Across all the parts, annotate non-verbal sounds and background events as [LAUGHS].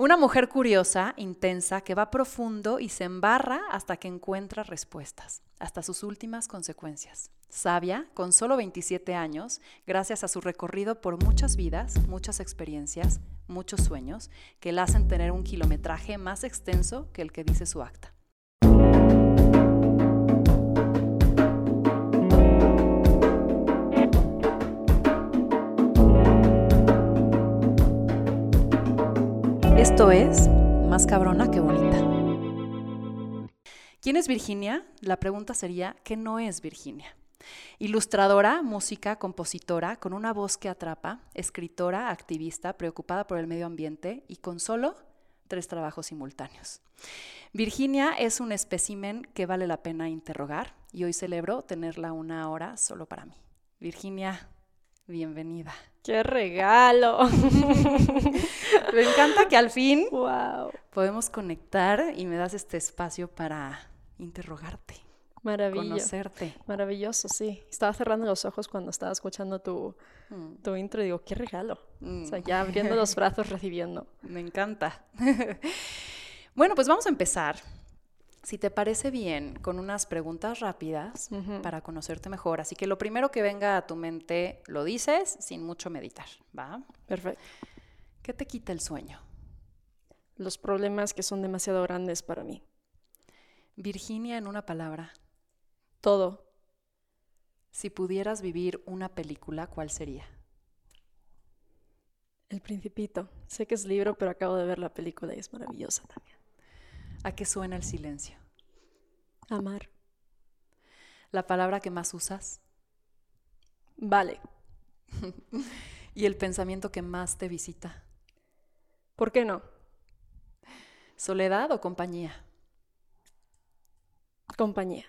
Una mujer curiosa, intensa, que va profundo y se embarra hasta que encuentra respuestas, hasta sus últimas consecuencias. Sabia, con solo 27 años, gracias a su recorrido por muchas vidas, muchas experiencias, muchos sueños, que la hacen tener un kilometraje más extenso que el que dice su acta. Esto es Más cabrona que bonita. ¿Quién es Virginia? La pregunta sería, ¿qué no es Virginia? Ilustradora, música, compositora, con una voz que atrapa, escritora, activista, preocupada por el medio ambiente y con solo tres trabajos simultáneos. Virginia es un espécimen que vale la pena interrogar y hoy celebro tenerla una hora solo para mí. Virginia, bienvenida. ¡Qué regalo! [LAUGHS] Me encanta que al fin ¡Wow! podemos conectar y me das este espacio para interrogarte, Maravilloso. conocerte. Maravilloso, sí. Estaba cerrando los ojos cuando estaba escuchando tu, Mm, tu intro y digo, ¡qué regalo! mm, O sea, ya abriendo los brazos, recibiendo. [LAUGHS] Me encanta. [LAUGHS] bueno, pues vamos a empezar. Si te parece bien, con unas preguntas rápidas para conocerte mejor. Así que lo primero que venga a tu mente lo dices sin mucho meditar, ¿va? Perfecto. ¿Qué te quita el sueño? Los problemas que son demasiado grandes para mí. Virginia en una palabra. Todo. Si pudieras vivir una película, ¿cuál sería? El Principito. Sé que es libro, pero acabo de ver la película y es maravillosa también. ¿A qué suena el silencio? Amar. ¿La palabra que más usas? Vale. [LAUGHS] ¿Y el pensamiento que más te visita? ¿Por qué no? ¿Soledad o compañía? Compañía.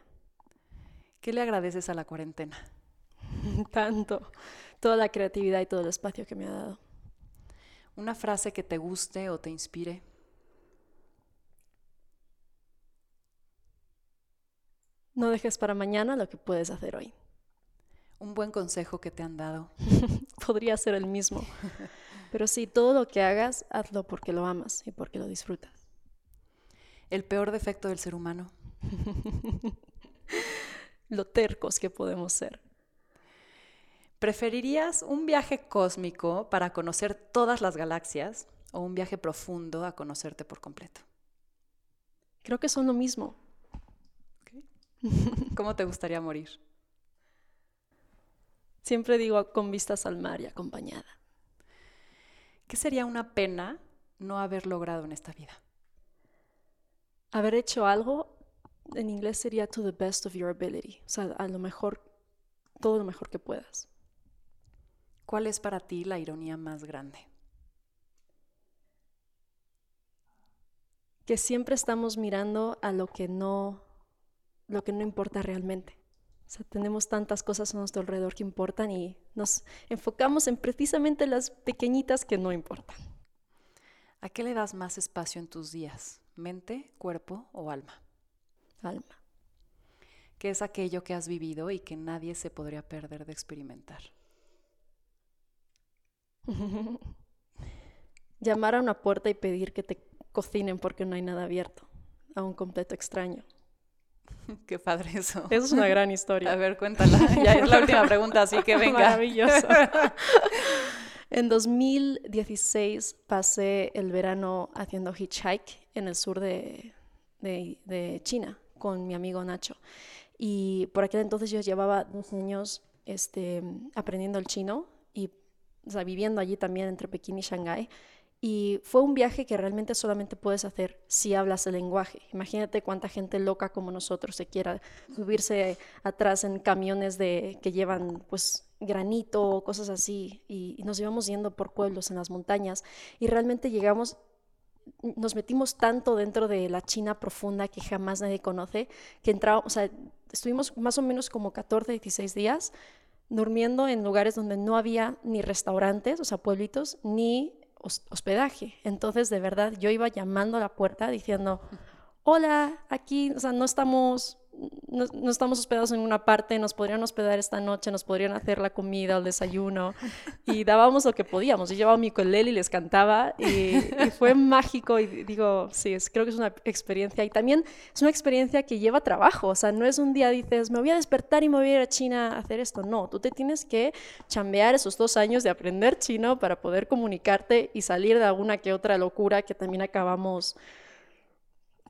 ¿Qué le agradeces a la cuarentena? [LAUGHS] Tanto. Toda la creatividad y todo el espacio que me ha dado. Una frase que te guste o te inspire. No dejes para mañana lo que puedes hacer hoy. Un buen consejo que te han dado. [LAUGHS] Podría ser el mismo. Pero sí, todo lo que hagas, hazlo porque lo amas y porque lo disfrutas. El peor defecto del ser humano. [LAUGHS] Lo tercos que podemos ser. ¿Preferirías un viaje cósmico para conocer todas las galaxias o un viaje profundo a conocerte por completo? Creo que son lo mismo. [LAUGHS] ¿Cómo te gustaría morir? Siempre digo con vistas al mar y acompañada. ¿Qué sería una pena no haber logrado en esta vida? Haber hecho algo, en inglés sería to the best of your ability. O sea, a lo mejor, todo lo mejor que puedas. ¿Cuál es para ti la ironía más grande? Que siempre estamos mirando a lo que no, lo que no importa realmente. O sea, tenemos tantas cosas a nuestro alrededor que importan y nos enfocamos en precisamente las pequeñitas que no importan. ¿A qué le das más espacio en tus días? ¿Mente, cuerpo o alma? Alma. ¿Qué es aquello que has vivido y que nadie se podría perder de experimentar? [LAUGHS] Llamar a una puerta y pedir que te cocinen porque no hay nada abierto. A un completo extraño. [LAUGHS] Qué padre eso. Eso es una gran A historia. ver, cuéntala. Ya es la [LAUGHS] última pregunta, así que venga. Maravilloso. [LAUGHS] En 2016 pasé el verano haciendo hitchhike en el sur de, de- de China con mi amigo Nacho. Y por aquel entonces yo llevaba dos años este, aprendiendo el chino y o sea, viviendo allí también entre Pekín y Shanghái. Y fue un viaje que realmente solamente puedes hacer si hablas el lenguaje. Imagínate cuánta gente loca como nosotros se quiera subirse atrás en camiones de, que llevan pues granito, cosas así. Y, nos íbamos yendo por pueblos en las montañas. Y realmente llegamos, nos metimos tanto dentro de la China profunda que jamás nadie conoce, que entramos, estuvimos más o menos como 14, 16 días durmiendo en lugares donde no había ni restaurantes, o sea, pueblitos, ni hospedaje. Entonces, de verdad, yo iba llamando a la puerta diciendo, hola, aquí, o sea, no estamos, no, estamos hospedados en una parte, nos podrían hospedar esta noche, nos podrían hacer la comida, el desayuno, y dábamos lo que podíamos. Yo llevaba mi colel y les cantaba, y, fue [LAUGHS] mágico, y digo, sí, es, creo que es una experiencia, y también es una experiencia que lleva trabajo, o sea, no es un día dices, me voy a despertar y me voy a ir a China a hacer esto, no, tú te tienes que chambear esos dos años de aprender chino para poder comunicarte y salir de alguna que otra locura que también acabamos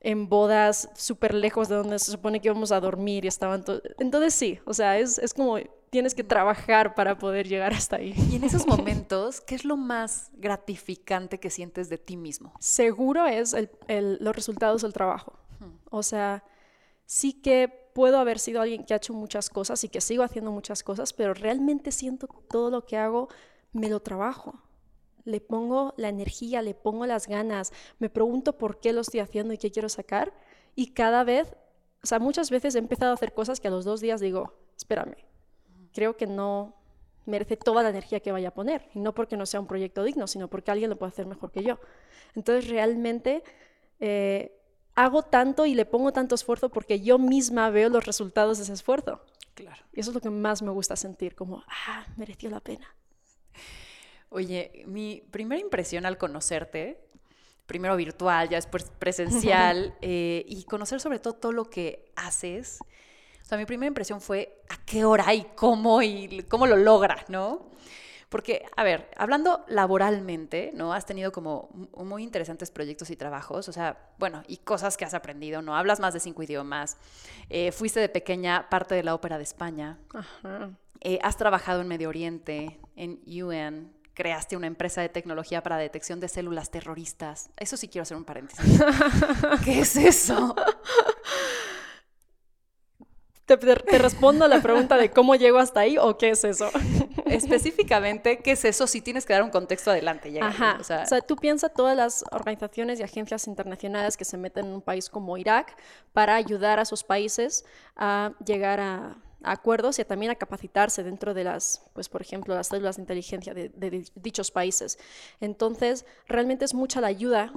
en bodas súper lejos de donde se supone que íbamos a dormir y estaban Entonces sí, o sea, es, es, como tienes que trabajar para poder llegar hasta ahí. Y en esos [LAUGHS] momentos, ¿qué es lo más gratificante que sientes de ti mismo? Seguro es el, los resultados del trabajo. O sea, sí que puedo haber sido alguien que ha hecho muchas cosas y que sigo haciendo muchas cosas, pero realmente siento que todo lo que hago me lo trabajo le pongo la energía, le pongo las ganas, me pregunto por qué lo estoy haciendo y qué quiero sacar. Y cada vez, o sea, muchas veces he empezado a hacer cosas que a los dos días digo, espérame, creo que no merece toda la energía que vaya a poner. Y no porque no sea un proyecto digno, sino porque alguien lo puede hacer mejor que yo. Entonces, realmente... Eh, hago tanto y le pongo tanto esfuerzo porque yo misma veo los resultados de ese esfuerzo. Claro. Y eso es lo que más me gusta sentir, como, ah, mereció la pena. Oye, mi primera impresión al conocerte, primero virtual, ya después presencial, [LAUGHS] eh, y conocer sobre todo todo lo que haces, o sea, mi primera impresión fue a qué hora y cómo y cómo lo logras, ¿no? Porque, a ver, hablando laboralmente, ¿no? Has tenido como muy interesantes proyectos y trabajos, o sea, bueno, y cosas que has aprendido, ¿no? Hablas más de cinco idiomas, eh, fuiste de pequeña parte de la Ópera de España, eh, has trabajado en Medio Oriente, en UN, creaste una empresa de tecnología para detección de células terroristas. Eso sí quiero hacer un paréntesis. [LAUGHS] ¿Qué es eso? ¿Te, respondo a la pregunta de cómo llego hasta ahí o qué es eso? [LAUGHS] Específicamente, ¿qué es eso? Si tienes que dar un contexto adelante. Ajá. O sea, tú piensas todas las organizaciones y agencias internacionales que se meten en un país como Irak para ayudar a sus países a llegar a acuerdos y también a capacitarse dentro de las, pues por ejemplo, las células de inteligencia de, dichos países. Entonces, realmente es mucha la ayuda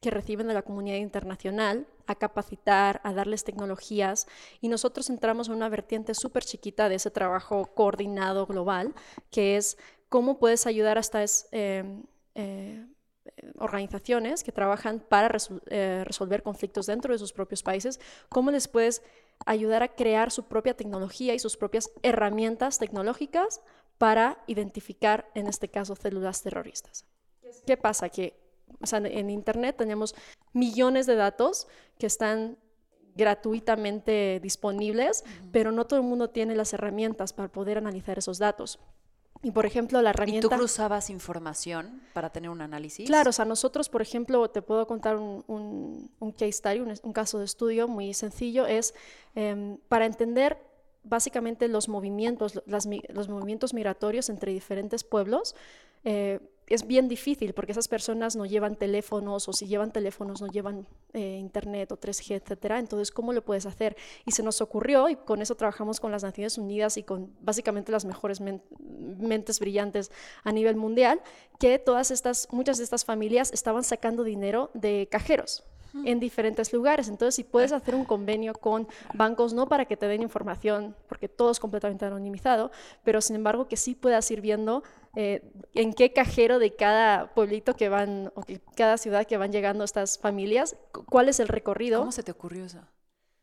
que reciben de la comunidad internacional a capacitar, a darles tecnologías y nosotros entramos en una vertiente súper chiquita de ese trabajo coordinado global, que es cómo puedes ayudar a estas eh, eh, organizaciones que trabajan para eh, resolver conflictos dentro de sus propios países, cómo les puedes ayudar a crear su propia tecnología y sus propias herramientas tecnológicas para identificar, en este caso, células terroristas. ¿Qué pasa? Que en Internet tenemos millones de datos que están gratuitamente disponibles, pero no todo el mundo tiene las herramientas para poder analizar esos datos. Y por ejemplo, la herramienta... ¿Y tú cruzabas información para tener un análisis? Claro, o sea, nosotros, por ejemplo, te puedo contar un, un, case study, un, caso de estudio muy sencillo, es em, para entender básicamente los movimientos, los movimientos migratorios entre diferentes pueblos. Eh, es bien difícil porque esas personas no llevan teléfonos o si llevan teléfonos no llevan eh, internet o 3G, etcétera. Entonces, ¿cómo lo puedes hacer? Y se nos ocurrió, y con eso trabajamos con las Naciones Unidas y con básicamente las mejores mentes brillantes a nivel mundial, que todas estas, muchas de estas familias estaban sacando dinero de cajeros en diferentes lugares. Entonces, si puedes hacer un convenio con bancos, no para que te den información, porque todo es completamente anonimizado, pero sin embargo que sí puedas ir viendo eh, en qué cajero de cada pueblito que van, o que cada ciudad que van llegando estas familias, cuál es el recorrido. ¿Cómo se te ocurrió eso?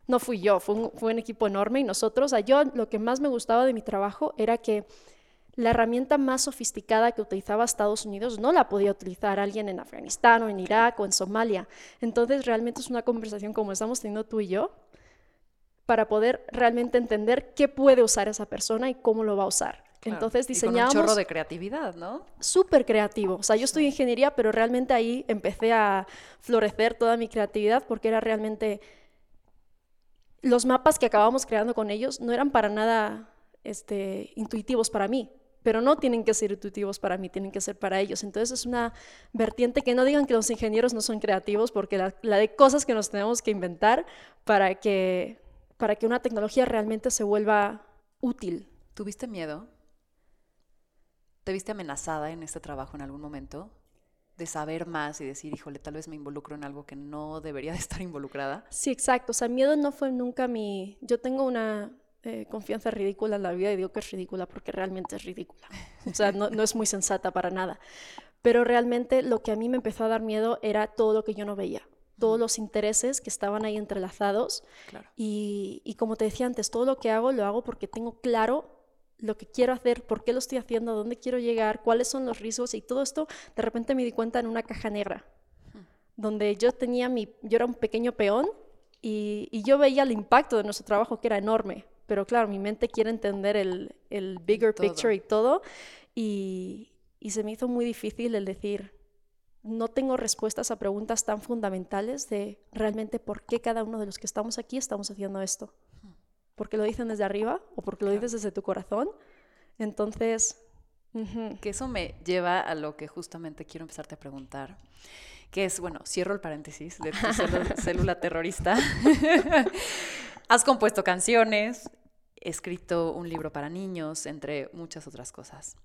No fui yo, fue un, fue un equipo enorme y nosotros, o yo lo que más me gustaba de mi trabajo era que la herramienta más sofisticada que utilizaba Estados Unidos no la podía utilizar alguien en Afganistán o en Irak o en Somalia. Entonces realmente es una conversación como estamos teniendo tú y yo para poder realmente entender qué puede usar esa persona y cómo lo va a usar. Entonces diseñamos... Un chorro de creatividad, ¿no? Súper creativo. O sea, yo en ingeniería, pero realmente ahí empecé a florecer toda mi creatividad porque era realmente... Los mapas que acabamos creando con ellos no eran para nada este, intuitivos para mí pero no tienen que ser intuitivos para mí, tienen que ser para ellos. Entonces es una vertiente que no digan que los ingenieros no son creativos, porque la, de cosas que nos tenemos que inventar para que, para que una tecnología realmente se vuelva útil. ¿Tuviste miedo? ¿Te viste amenazada en este trabajo en algún momento? de saber más y decir, híjole, tal vez me involucro en algo que no debería de estar involucrada. Sí, exacto. O sea, miedo no fue nunca mi... Yo tengo una eh, confianza ridícula en la vida y digo que es ridícula porque realmente es ridícula. O sea, no, no es muy sensata para nada. Pero realmente lo que a mí me empezó a dar miedo era todo lo que yo no veía todos los intereses que estaban ahí entrelazados. Claro. Y, y, como te decía antes, todo lo que hago lo hago porque tengo claro lo que quiero hacer, por qué lo estoy haciendo, a dónde quiero llegar, cuáles son los riesgos y todo esto de repente me di cuenta en una caja negra, donde yo tenía mi, yo era un pequeño peón y, y, yo veía el impacto de nuestro trabajo que era enorme, pero claro, mi mente quiere entender el, el bigger todo. picture y todo y, y se me hizo muy difícil el decir, no tengo respuestas a preguntas tan fundamentales de realmente por qué cada uno de los que estamos aquí estamos haciendo esto porque lo dicen desde arriba o porque lo dices desde tu corazón. Entonces... Que eso me lleva a lo que justamente quiero empezarte a preguntar, que es, bueno, cierro el paréntesis de tu [LAUGHS] célula terrorista. [LAUGHS] Has compuesto canciones, escrito un libro para niños, entre muchas otras cosas.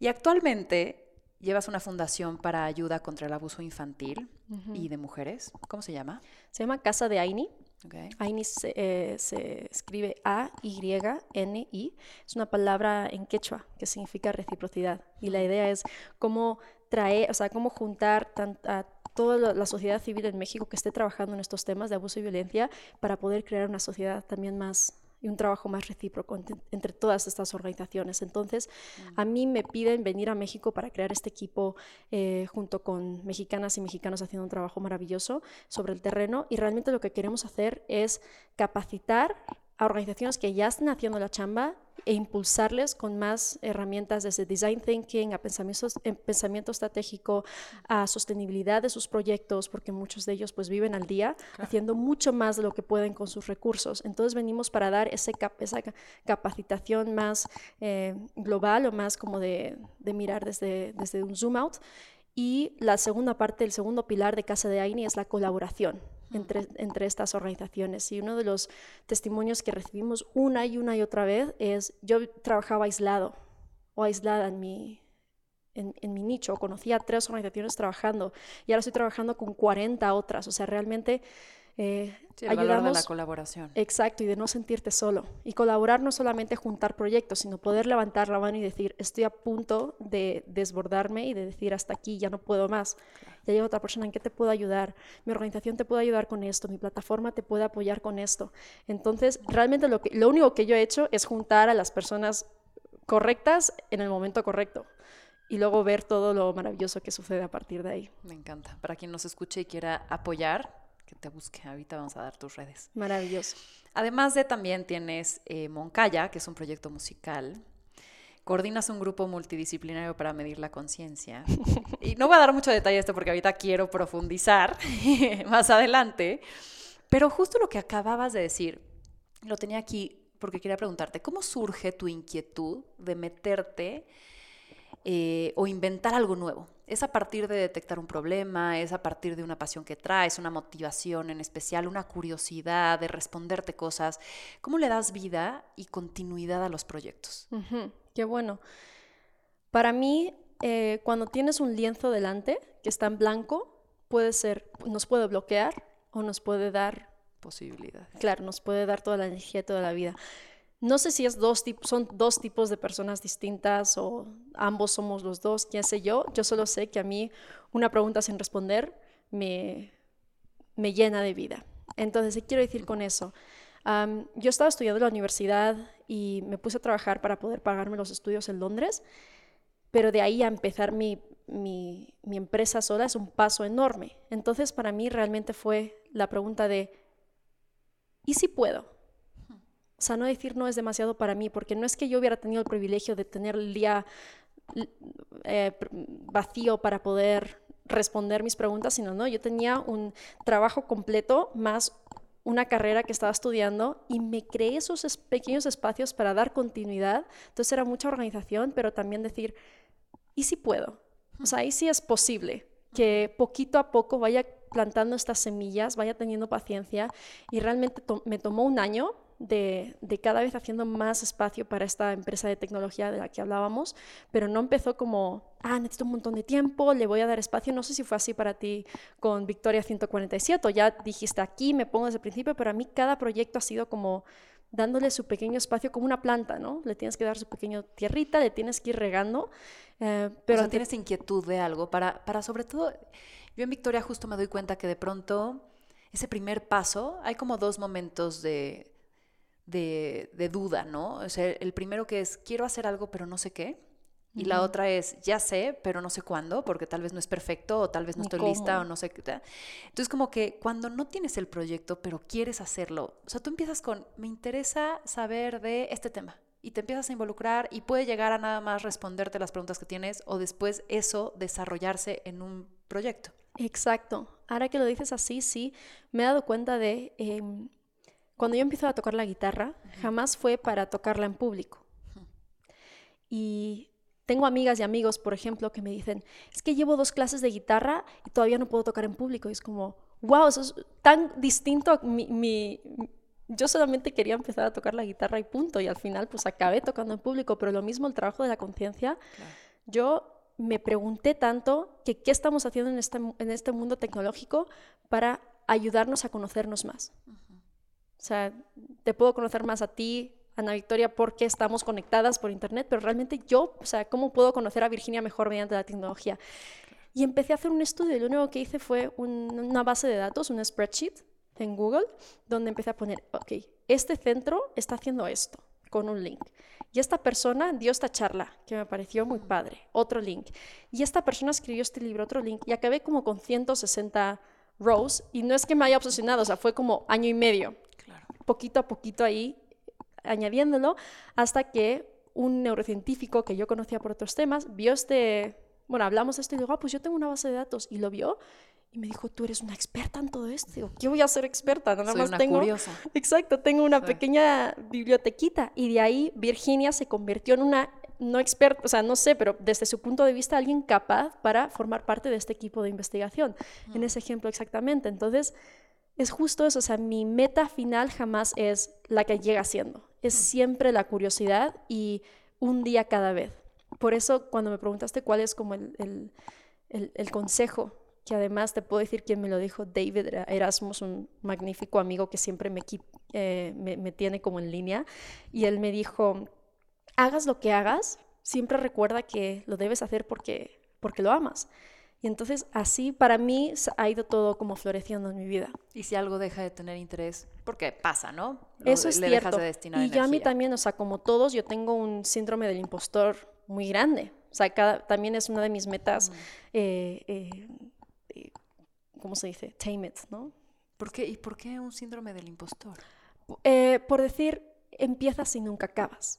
Y actualmente llevas una fundación para ayuda contra el abuso infantil uh -huh. y de mujeres. ¿Cómo se llama? Se llama Casa de Aini. Okay. Se, eh, escribe A-Y-N-I. Es una palabra en quechua que significa reciprocidad. Y la idea es cómo traer, o sea, cómo juntar a toda la sociedad civil en México que esté trabajando en estos temas de abuso y violencia para poder crear una sociedad también más y un trabajo más recíproco entre, entre todas estas organizaciones. Entonces, mm. a mí me piden venir a México para crear este equipo eh, junto con mexicanas y mexicanos haciendo un trabajo maravilloso sobre el terreno y realmente lo que queremos hacer es capacitar a organizaciones que ya están haciendo la chamba e impulsarles con más herramientas desde design thinking a pensamiento, pensamiento estratégico, a sostenibilidad de sus proyectos, porque muchos de ellos pues viven al día claro. haciendo mucho más de lo que pueden con sus recursos. Entonces venimos para dar ese cap esa capacitación más eh, global o más como de, de mirar desde, desde un zoom out. Y la segunda parte, el segundo pilar de Casa de Aini es la colaboración entre, estas organizaciones. Y uno de los testimonios que recibimos una y una y otra vez es, yo trabajaba aislado o aislada en mi, en, en, mi nicho, conocía tres organizaciones trabajando y ahora estoy trabajando con 40 otras. O sea, realmente eh, sí, el ayudamos, valor de la colaboración. Exacto, y de no sentirte solo. Y colaborar no solamente juntar proyectos, sino poder levantar la mano y decir, estoy a punto de desbordarme y de decir, hasta aquí, ya no puedo más. Claro. Ya llega otra persona, ¿en qué te puedo ayudar? Mi organización te puede ayudar con esto, mi plataforma te puede apoyar con esto. Entonces, realmente lo, que, lo único que yo he hecho es juntar a las personas correctas en el momento correcto y luego ver todo lo maravilloso que sucede a partir de ahí. Me encanta. Para quien nos escuche y quiera apoyar, que te busque. Ahorita vamos a dar tus redes. Maravilloso. Además de también tienes eh, Moncaya, que es un proyecto musical. Coordinas un grupo multidisciplinario para medir la conciencia. [LAUGHS] y no voy a dar mucho detalle a esto porque ahorita quiero profundizar [LAUGHS] más adelante. Pero justo lo que acababas de decir, lo tenía aquí porque quería preguntarte, ¿cómo surge tu inquietud de meterte eh, o inventar algo nuevo? ¿Es a partir de detectar un problema? ¿Es a partir de una pasión que traes, una motivación en especial, una curiosidad de responderte cosas? ¿Cómo le das vida y continuidad a los proyectos? Uh -huh. Qué bueno. Para mí, eh, cuando tienes un lienzo delante que está en blanco, puede ser, nos puede bloquear o nos puede dar posibilidades. Claro, nos puede dar toda la energía toda la vida. No sé si son dos tipos de personas distintas o ambos somos los dos, quién sé yo. Yo solo sé que a mí una pregunta sin responder me, me llena de vida. Entonces, ¿qué quiero decir con eso? Yo estaba estudiando en la universidad y me puse a trabajar para poder pagarme los estudios en Londres, pero de ahí a empezar mi, mi, mi empresa sola es un paso enorme. Entonces, para mí realmente fue la pregunta de, ¿y si puedo? O sea, no decir no es demasiado para mí, porque no es que yo hubiera tenido el privilegio de tener el día eh, vacío para poder responder mis preguntas, sino no, yo tenía un trabajo completo más una carrera que estaba estudiando y me creé esos es pequeños espacios para dar continuidad. Entonces era mucha organización, pero también decir, ¿y si puedo? O sea, ¿y si es posible que poquito a poco vaya plantando estas semillas, vaya teniendo paciencia? Y realmente me tomó un año de, cada vez haciendo más espacio para esta empresa de tecnología de la que hablábamos, pero no empezó como, ah, necesito un montón de tiempo, le voy a dar espacio. No sé si fue así para ti con Victoria 147 o ya dijiste aquí, me pongo desde el principio, pero a mí cada proyecto ha sido como dándole su pequeño espacio como una planta, ¿no? Le tienes que dar su pequeño tierrita, le tienes que ir regando. Eh, pero tienes inquietud de algo para, para sobre todo, yo en Victoria justo me doy cuenta que de pronto ese primer paso, hay como dos momentos de, de, duda, ¿no? O sea, el primero que es, quiero hacer algo pero no sé qué. Y la otra es, ya sé, pero no sé cuándo, porque tal vez no es perfecto o tal vez no estoy lista o no sé qué. Entonces, como que cuando no tienes el proyecto, pero quieres hacerlo, o sea, tú empiezas con, me interesa saber de este tema. Y te empiezas a involucrar y puede llegar a nada más responderte las preguntas que tienes o después eso desarrollarse en un proyecto. Exacto. Ahora que lo dices así, sí, me he dado cuenta de, em, cuando yo empiezo a tocar la guitarra, jamás fue para tocarla en público. Y tengo amigas y amigos, por ejemplo, que me dicen, es que llevo dos clases de guitarra y todavía no puedo tocar en público. Y es como, wow, eso es tan distinto a mi, Yo solamente quería empezar a tocar la guitarra y punto. Y al final, pues acabé tocando en público. Pero lo mismo el trabajo de la conciencia. Yo me pregunté tanto que qué estamos haciendo en este, en este mundo tecnológico para ayudarnos a conocernos más. O sea, te puedo conocer más a ti, Ana Victoria porque estamos conectadas por internet, pero realmente yo, o sea, ¿cómo puedo conocer a Virginia mejor mediante la tecnología? Y empecé a hacer un estudio y lo único que hice fue una base de datos, un spreadsheet en Google, donde empecé a poner, ok, este centro está haciendo esto con un link. Y esta persona dio esta charla, que me pareció muy padre, otro link. Y esta persona escribió este libro, otro link. Y acabé como con 160 rows. Y no es que me haya obsesionado, o sea, fue como año y medio. Poquito a poquito ahí añadiéndolo hasta que un neurocientífico que yo conocía por otros temas vio este, bueno, hablamos de esto y digo, ah, pues yo tengo una base de datos y lo vio y me dijo, tú eres una experta en todo esto. Digo, ¿qué voy a ser experta? Nada más tengo. Curiosa. [LAUGHS] Exacto, tengo una pequeña bibliotequita. Y de ahí Virginia se convirtió en una, no experta, o sea, no sé, pero desde su punto de vista, alguien capaz para formar parte de este equipo de investigación. En ese ejemplo exactamente. Entonces, es justo eso. O sea, mi meta final jamás es la que llega siendo es siempre la curiosidad y un día cada vez. Por eso cuando me preguntaste cuál es como el, consejo, que además te puedo decir quién me lo dijo, David Erasmus, un magnífico amigo que siempre me, eh, me, me tiene como en línea, y él me dijo, hagas lo que hagas, siempre recuerda que lo debes hacer porque, porque lo amas. Y entonces así para mí ha ido todo como floreciendo en mi vida. Y si algo deja de tener interés, porque pasa, ¿no? Eso es cierto. y yo a mí también, o sea, como todos, yo tengo un síndrome del impostor muy grande. O sea, también es una de mis metas, eh, eh, eh, ¿cómo se dice? Tame it, ¿no? ¿Por qué? ¿Y por qué un síndrome del impostor? por decir, empiezas y nunca acabas.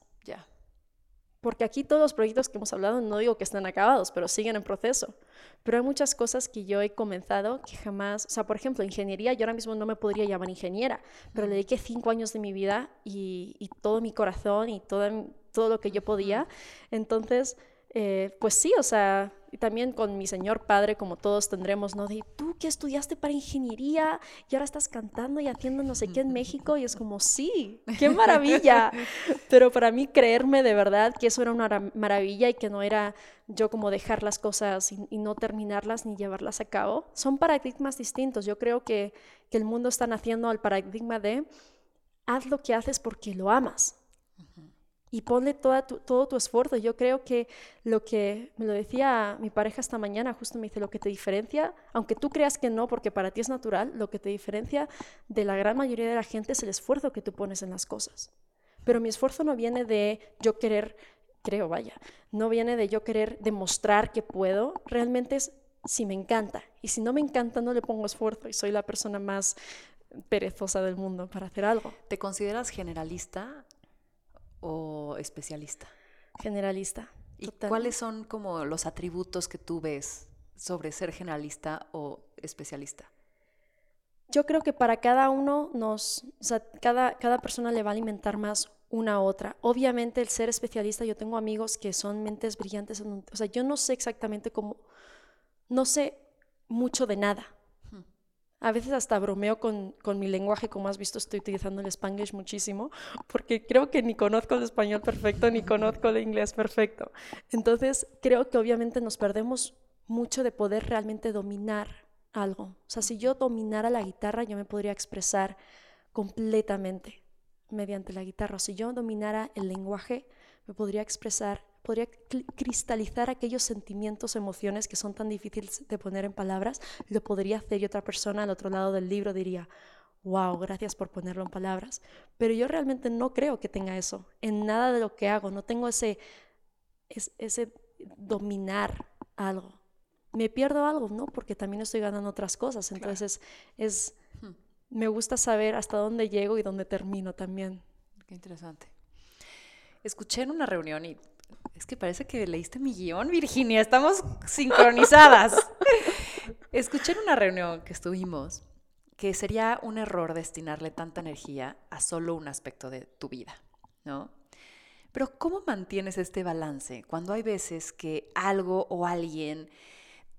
Porque aquí todos los proyectos que hemos hablado, no digo que estén acabados, pero siguen en proceso. Pero hay muchas cosas que yo he comenzado que jamás, o sea, por ejemplo, ingeniería, yo ahora mismo no me podría llamar ingeniera, pero le dediqué cinco años de mi vida y, todo mi corazón y todo, todo lo que yo podía. Entonces, eh, pues sí, o sea, y también con mi señor padre, como todos tendremos, ¿no? De tú que estudiaste para ingeniería y ahora estás cantando y haciendo no sé qué en México, y es como, sí, qué maravilla. [LAUGHS] Pero para mí creerme de verdad que eso era una maravilla y que no era yo como dejar las cosas y, no terminarlas ni llevarlas a cabo, son paradigmas distintos. Yo creo que, que el mundo está naciendo al paradigma de haz lo que haces porque lo amas y ponle toda todo tu esfuerzo. Yo creo que lo que me lo decía mi pareja esta mañana, justo me dice, lo que te diferencia, aunque tú creas que no, porque para ti es natural, lo que te diferencia de la gran mayoría de la gente es el esfuerzo que tú pones en las cosas. Pero mi esfuerzo no viene de yo querer, creo, vaya, no viene de yo querer demostrar que puedo, realmente es si me encanta. Y si no me encanta, no le pongo esfuerzo y soy la persona más perezosa del mundo para hacer algo. ¿Te consideras generalista o especialista? Generalista. ¿Y cuáles son como los atributos que tú ves sobre ser generalista o especialista? Yo creo que para cada uno nos, o sea, cada, cada persona le va a alimentar más una a otra. Obviamente el ser especialista, yo tengo amigos que son mentes brillantes, o sea, yo no sé exactamente cómo, no sé mucho de nada, A veces hasta bromeo con, con, mi lenguaje, como has visto estoy utilizando el spanglish muchísimo, porque creo que ni conozco el español perfecto ni conozco el inglés perfecto. Entonces creo que obviamente nos perdemos mucho de poder realmente dominar algo. O sea, si yo dominara la guitarra, yo me podría expresar completamente mediante la guitarra. Si yo dominara el lenguaje, me podría expresar, podría cristalizar aquellos sentimientos, emociones que son tan difíciles de poner en palabras, lo podría hacer y otra persona al otro lado del libro diría, wow, gracias por ponerlo en palabras. Pero yo realmente no creo que tenga eso en nada de lo que hago, no tengo ese, ese dominar algo. Me pierdo algo, ¿no? Porque también estoy ganando otras cosas. Entonces es, hmm. me gusta saber hasta dónde llego y dónde termino también. Qué interesante. Escuché en una reunión y es que parece que leíste mi guion, Virginia, estamos sincronizadas. [LAUGHS] Escuché en una reunión que estuvimos que sería un error destinarle tanta energía a solo un aspecto de tu vida, ¿no? Pero ¿cómo mantienes este balance cuando hay veces que algo o alguien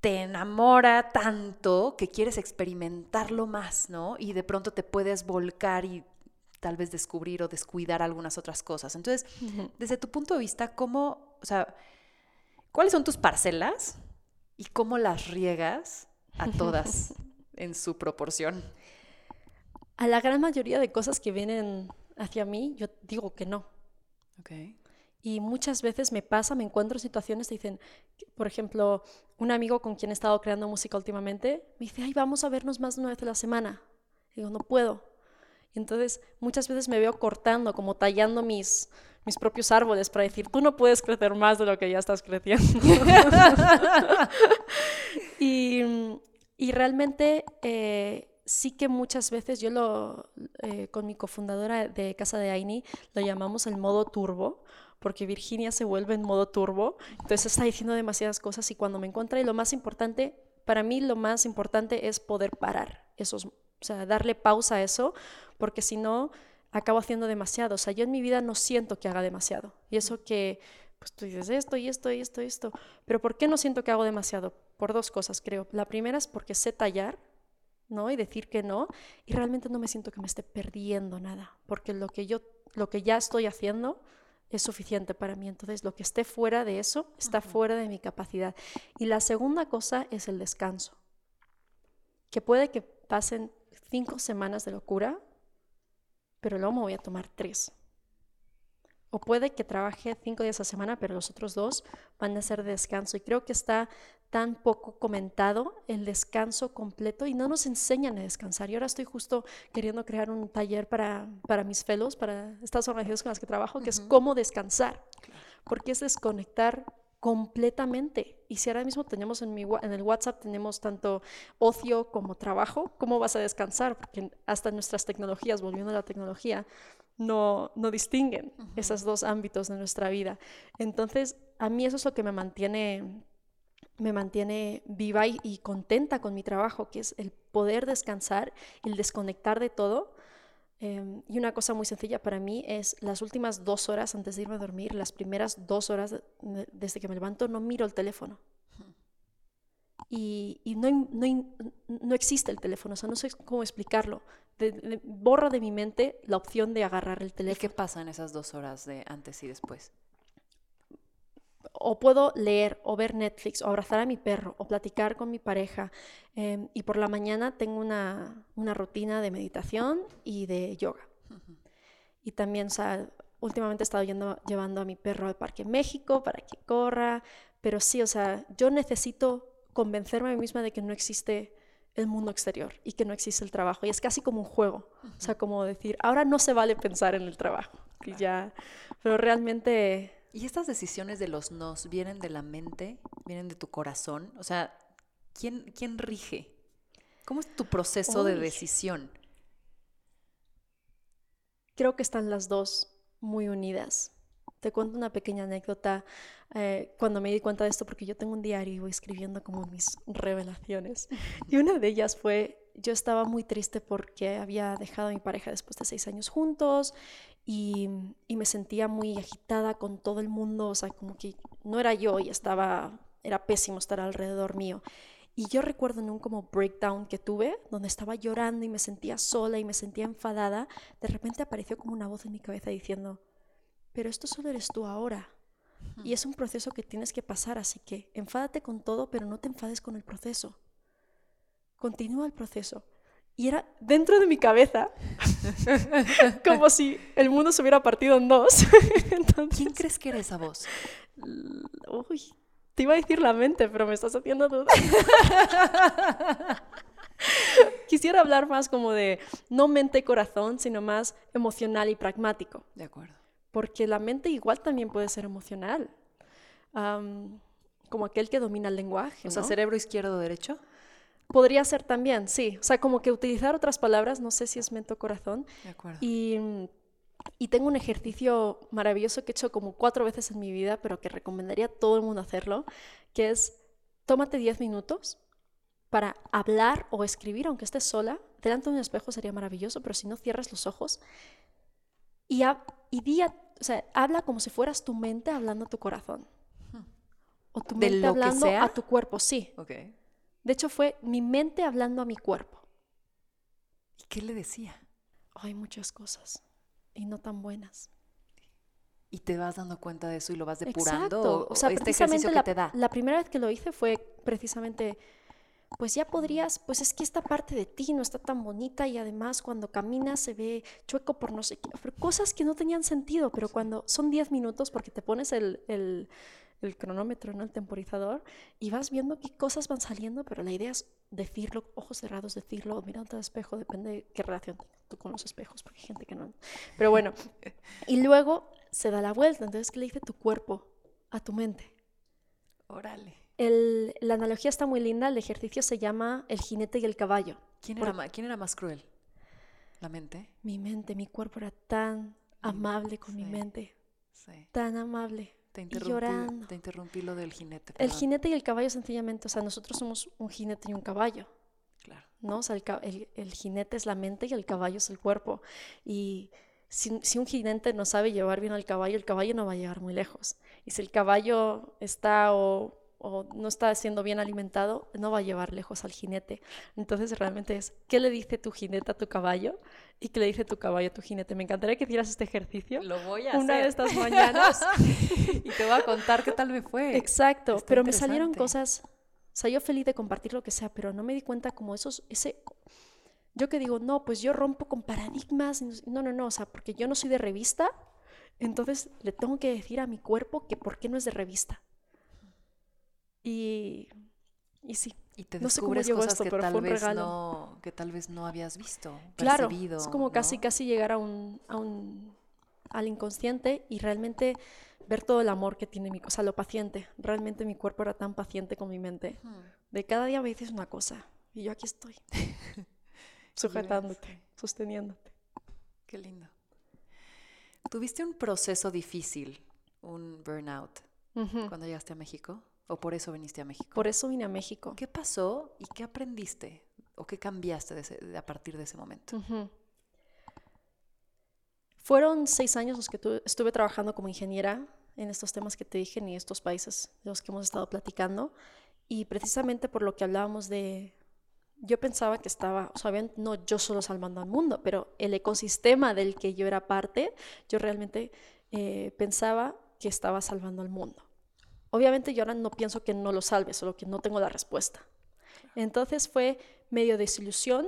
te enamora tanto que quieres experimentarlo más, ¿no? Y de pronto te puedes volcar y tal vez descubrir o descuidar algunas otras cosas. Entonces, desde tu punto de vista, ¿cómo, o sea, cuáles son tus parcelas y cómo las riegas a [LAUGHS] todas en su proporción? A la gran mayoría de cosas que vienen hacia mí, yo digo que no. Okay. Y muchas veces me pasa, me encuentro en situaciones, dicen, por ejemplo, un amigo con quien he estado creando música últimamente, me dice, ay, vamos a vernos más de una vez a la semana. digo, no puedo entonces muchas veces me veo cortando, como tallando mis, mis propios árboles para decir, tú no puedes crecer más de lo que ya estás creciendo. [LAUGHS] y, y, realmente eh, sí que muchas veces yo lo, eh, con mi cofundadora de Casa de Aini, lo llamamos el modo turbo, porque Virginia se vuelve en modo turbo, entonces está diciendo demasiadas cosas y cuando me encuentra, y lo más importante, para mí lo más importante es poder parar esos o sea, darle pausa a eso, porque si no, acabo haciendo demasiado. O sea, yo en mi vida no siento que haga demasiado. Y eso que, pues tú dices esto y esto y esto y esto. Pero ¿por qué no siento que hago demasiado? Por dos cosas, creo. La primera es porque sé tallar, ¿no? Y decir que no. Y realmente no me siento que me esté perdiendo nada. Porque lo que yo, lo que ya estoy haciendo es suficiente para mí. Entonces, lo que esté fuera de eso está fuera de mi capacidad. Y la segunda cosa es el descanso. Que puede que pasen cinco semanas de locura, pero luego me voy a tomar tres. O puede que trabaje cinco días a semana, pero los otros dos van a ser de descanso. Y creo que está tan poco comentado el descanso completo y no nos enseñan a descansar. Y ahora estoy justo queriendo crear un taller para, para mis fellows, para estas organizaciones con las que trabajo, que es cómo descansar. Porque es desconectar completamente. Y si ahora mismo tenemos en, mi, en el WhatsApp, tenemos tanto ocio como trabajo, ¿cómo vas a descansar? Porque hasta nuestras tecnologías, volviendo a la tecnología, no, no distinguen esos dos ámbitos de nuestra vida. Entonces, a mí eso es lo que me mantiene me mantiene viva y, y contenta con mi trabajo, que es el poder descansar, el desconectar de todo Em, y una cosa muy sencilla para mí es las últimas dos horas antes de irme a dormir, las primeras dos horas desde que me levanto, no miro el teléfono. Y, y no, no, no, existe el teléfono, o sea, no sé cómo explicarlo. borro de mi mente la opción de agarrar el teléfono. ¿Y qué pasa en esas dos horas de antes y después? O puedo leer o ver Netflix o abrazar a mi perro o platicar con mi pareja. Em, y por la mañana tengo una, rutina de meditación y de yoga. Y también, o sea, últimamente he estado yendo, llevando a mi perro al Parque México para que corra. Pero sí, o sea, yo necesito convencerme a mí misma de que no existe el mundo exterior y que no existe el trabajo. Y es casi como un juego. O sea, como decir, ahora no se vale pensar en el trabajo. Y ya, pero realmente ¿Y estas decisiones de los nos vienen de la mente? ¿Vienen de tu corazón? O sea, ¿quién, quién rige? ¿Cómo es tu proceso de decisión? Creo que están las dos muy unidas. Te cuento una pequeña anécdota eh, cuando me di cuenta de esto, porque yo tengo un diario y voy escribiendo como mis revelaciones. Y una de ellas fue, yo estaba muy triste porque había dejado a mi pareja después de seis años juntos y, me sentía muy agitada con todo el mundo, o sea, como que no era yo y estaba, era pésimo estar alrededor mío. Y yo recuerdo en un como breakdown que tuve, donde estaba llorando y me sentía sola y me sentía enfadada, de repente apareció como una voz en mi cabeza diciendo, pero esto solo eres tú ahora. Y es un proceso que tienes que pasar, así que enfádate con todo, pero no te enfades con el proceso. Continúa el proceso. Y era dentro de mi cabeza, [LAUGHS] como si el mundo se hubiera partido en dos. [LAUGHS] ¿Quién crees que era esa voz? Uy, te iba a decir la mente, pero me estás haciendo duda. [LAUGHS] Quisiera hablar más como de no mente y corazón, sino más emocional y pragmático. De acuerdo. Porque la mente igual también puede ser emocional. como aquel que domina el lenguaje. O sea, cerebro izquierdo o derecho. Podría ser también, sí. O sea, como que utilizar otras palabras, no sé si es mente o corazón. De acuerdo. Y, y tengo un ejercicio maravilloso que he hecho como cuatro veces en mi vida, pero que recomendaría a todo el mundo hacerlo, que es tómate 10 minutos para hablar o escribir, aunque estés sola. Delante de un espejo sería maravilloso, pero si no cierras los ojos y, y o sea, habla como si fueras tu mente hablando a tu corazón. Hmm. O tu mente hablando a tu cuerpo, sí. Okay. De hecho, fue mi mente hablando a mi cuerpo. ¿Y qué le decía? Hay muchas cosas y no tan buenas. ¿Y te vas dando cuenta de eso y lo vas depurando? Exacto. O, sea, este ejercicio que te da. La primera vez que lo hice fue precisamente, pues ya podrías, pues es que esta parte de ti no está tan bonita y además cuando caminas se ve chueco por no sé qué, cosas que no tenían sentido, pero cuando son 10 minutos porque te pones el, el el cronómetro, ¿no? el temporizador, y vas viendo qué cosas van saliendo, pero la idea es decirlo, ojos cerrados, decirlo, mirando al espejo, depende de qué relación tú con los espejos, porque hay gente que no. Pero bueno, y luego se da la vuelta, entonces, ¿qué le dice tu cuerpo a tu mente? Órale. El, la analogía está muy linda, el ejercicio se llama el jinete y el caballo. ¿Quién era, ¿quién era más cruel? ¿La mente? Mi mente, mi cuerpo era tan amable con mi mente. Tan amable. Te interrumpí, Te interrumpí lo del jinete. El jinete y el caballo sencillamente, o sea, nosotros somos un jinete y un caballo. Claro. ¿No? O sea, el, el, jinete es la mente y el caballo es el cuerpo. Y si, si, un jinete no sabe llevar bien al caballo, el caballo no va a llegar muy lejos. Y si el caballo está o o no está siendo bien alimentado, no va a llevar lejos al jinete. Entonces realmente es, ¿qué le dice tu jinete a tu caballo? ¿Y qué le dice tu caballo a tu jinete? Me encantaría que hicieras este ejercicio. Lo voy a Una de estas mañanas. [LAUGHS] y te voy a contar qué tal me fue. Exacto, pero me salieron cosas, o sea, yo feliz de compartir lo que sea, pero no me di cuenta como esos, ese... Yo que digo, no, pues yo rompo con paradigmas. No, no, no, o sea, porque yo no soy de revista, entonces le tengo que decir a mi cuerpo que por qué no es de revista. Y, y sí. Y te descubres cosas que, tal vez no, que tal vez no habías visto, claro, Es como casi, casi llegar a un, a un, al inconsciente y realmente ver todo el amor que tiene mi... O sea, lo paciente. Realmente mi cuerpo era tan paciente con mi mente. Hmm. De cada día me dices una cosa y yo aquí estoy. [LAUGHS] sujetándote, sosteniéndote. Qué lindo. ¿Tuviste un proceso difícil, un burnout, cuando llegaste a México? ¿O por eso viniste a México? Por eso vine a México. ¿Qué pasó y qué aprendiste o qué cambiaste a partir de ese momento? Fueron seis años los que estuve trabajando como ingeniera en estos temas que te dije, en estos países de los que hemos estado platicando. Y precisamente por lo que hablábamos de... Yo pensaba que estaba, o sea, no yo solo salvando al mundo, pero el ecosistema del que yo era parte, yo realmente eh, pensaba que estaba salvando al mundo. Obviamente yo ahora no pienso que no lo salve, solo que no tengo la respuesta. Entonces fue medio desilusión,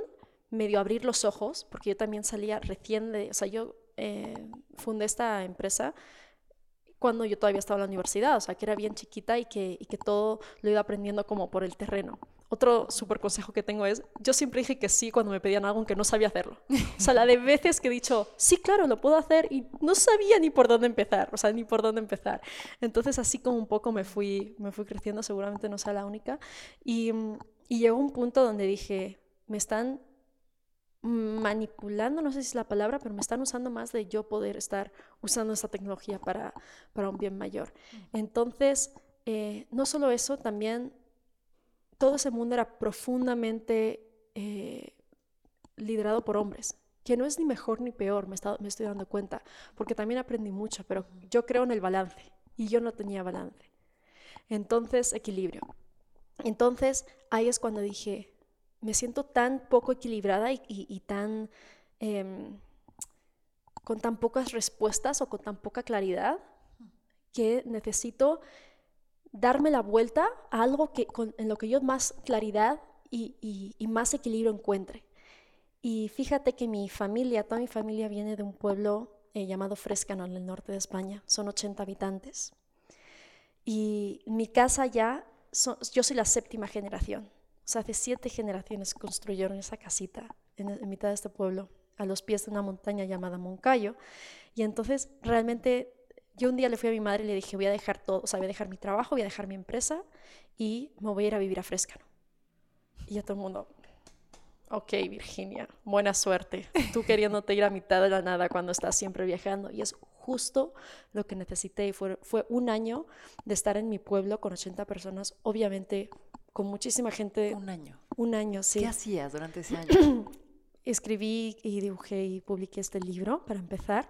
medio abrir los ojos, porque yo también salía recién de, o sea, yo eh, fundé esta empresa cuando yo todavía estaba en la universidad, o sea, que era bien chiquita y que, y que todo lo iba aprendiendo como por el terreno. Otro súper consejo que tengo es, yo siempre dije que sí cuando me pedían algo que no sabía hacerlo. O sea, la de veces que he dicho, sí, claro, lo puedo hacer y no sabía ni por dónde empezar, o sea, ni por dónde empezar. Entonces, así como un poco me fui, me fui creciendo, seguramente no sea la única. Y, y llegó un punto donde dije, me están manipulando, no sé si es la palabra, pero me están usando más de yo poder estar usando esta tecnología para, para un bien mayor. Entonces, eh, no solo eso, también todo ese mundo era profundamente eh, liderado por hombres, que no es ni mejor ni peor, me, estoy dando cuenta, porque también aprendí mucho, pero yo creo en el balance y yo no tenía balance. Entonces, equilibrio. Entonces ahí es cuando dije, me siento tan poco equilibrada y, tan... Em, con tan pocas respuestas o con tan poca claridad que necesito darme la vuelta a algo que, en lo que yo más claridad y, más equilibrio encuentre. Y fíjate que mi familia, toda mi familia viene de un pueblo eh, llamado Frescano en el norte de España, son 80 habitantes. Y mi casa ya, yo soy la séptima generación, o sea, hace siete generaciones construyeron esa casita en, en mitad de este pueblo a los pies de una montaña llamada Moncayo. Y entonces realmente yo un día le fui a mi madre y le dije, voy a dejar todo, o sea, voy a dejar mi trabajo, voy a dejar mi empresa y me voy a ir a vivir a Frescano. Y ya todo el mundo, ok, Virginia, buena suerte. Tú queriéndote ir a mitad de la nada cuando estás siempre viajando. Y es justo lo que necesité. Y fue, fue un año de estar en mi pueblo con 80 personas, obviamente con muchísima gente. Un año. Un año, sí. ¿Qué hacías durante ese año? [CLEARS THROAT] escribí y dibujé y publiqué este libro para empezar.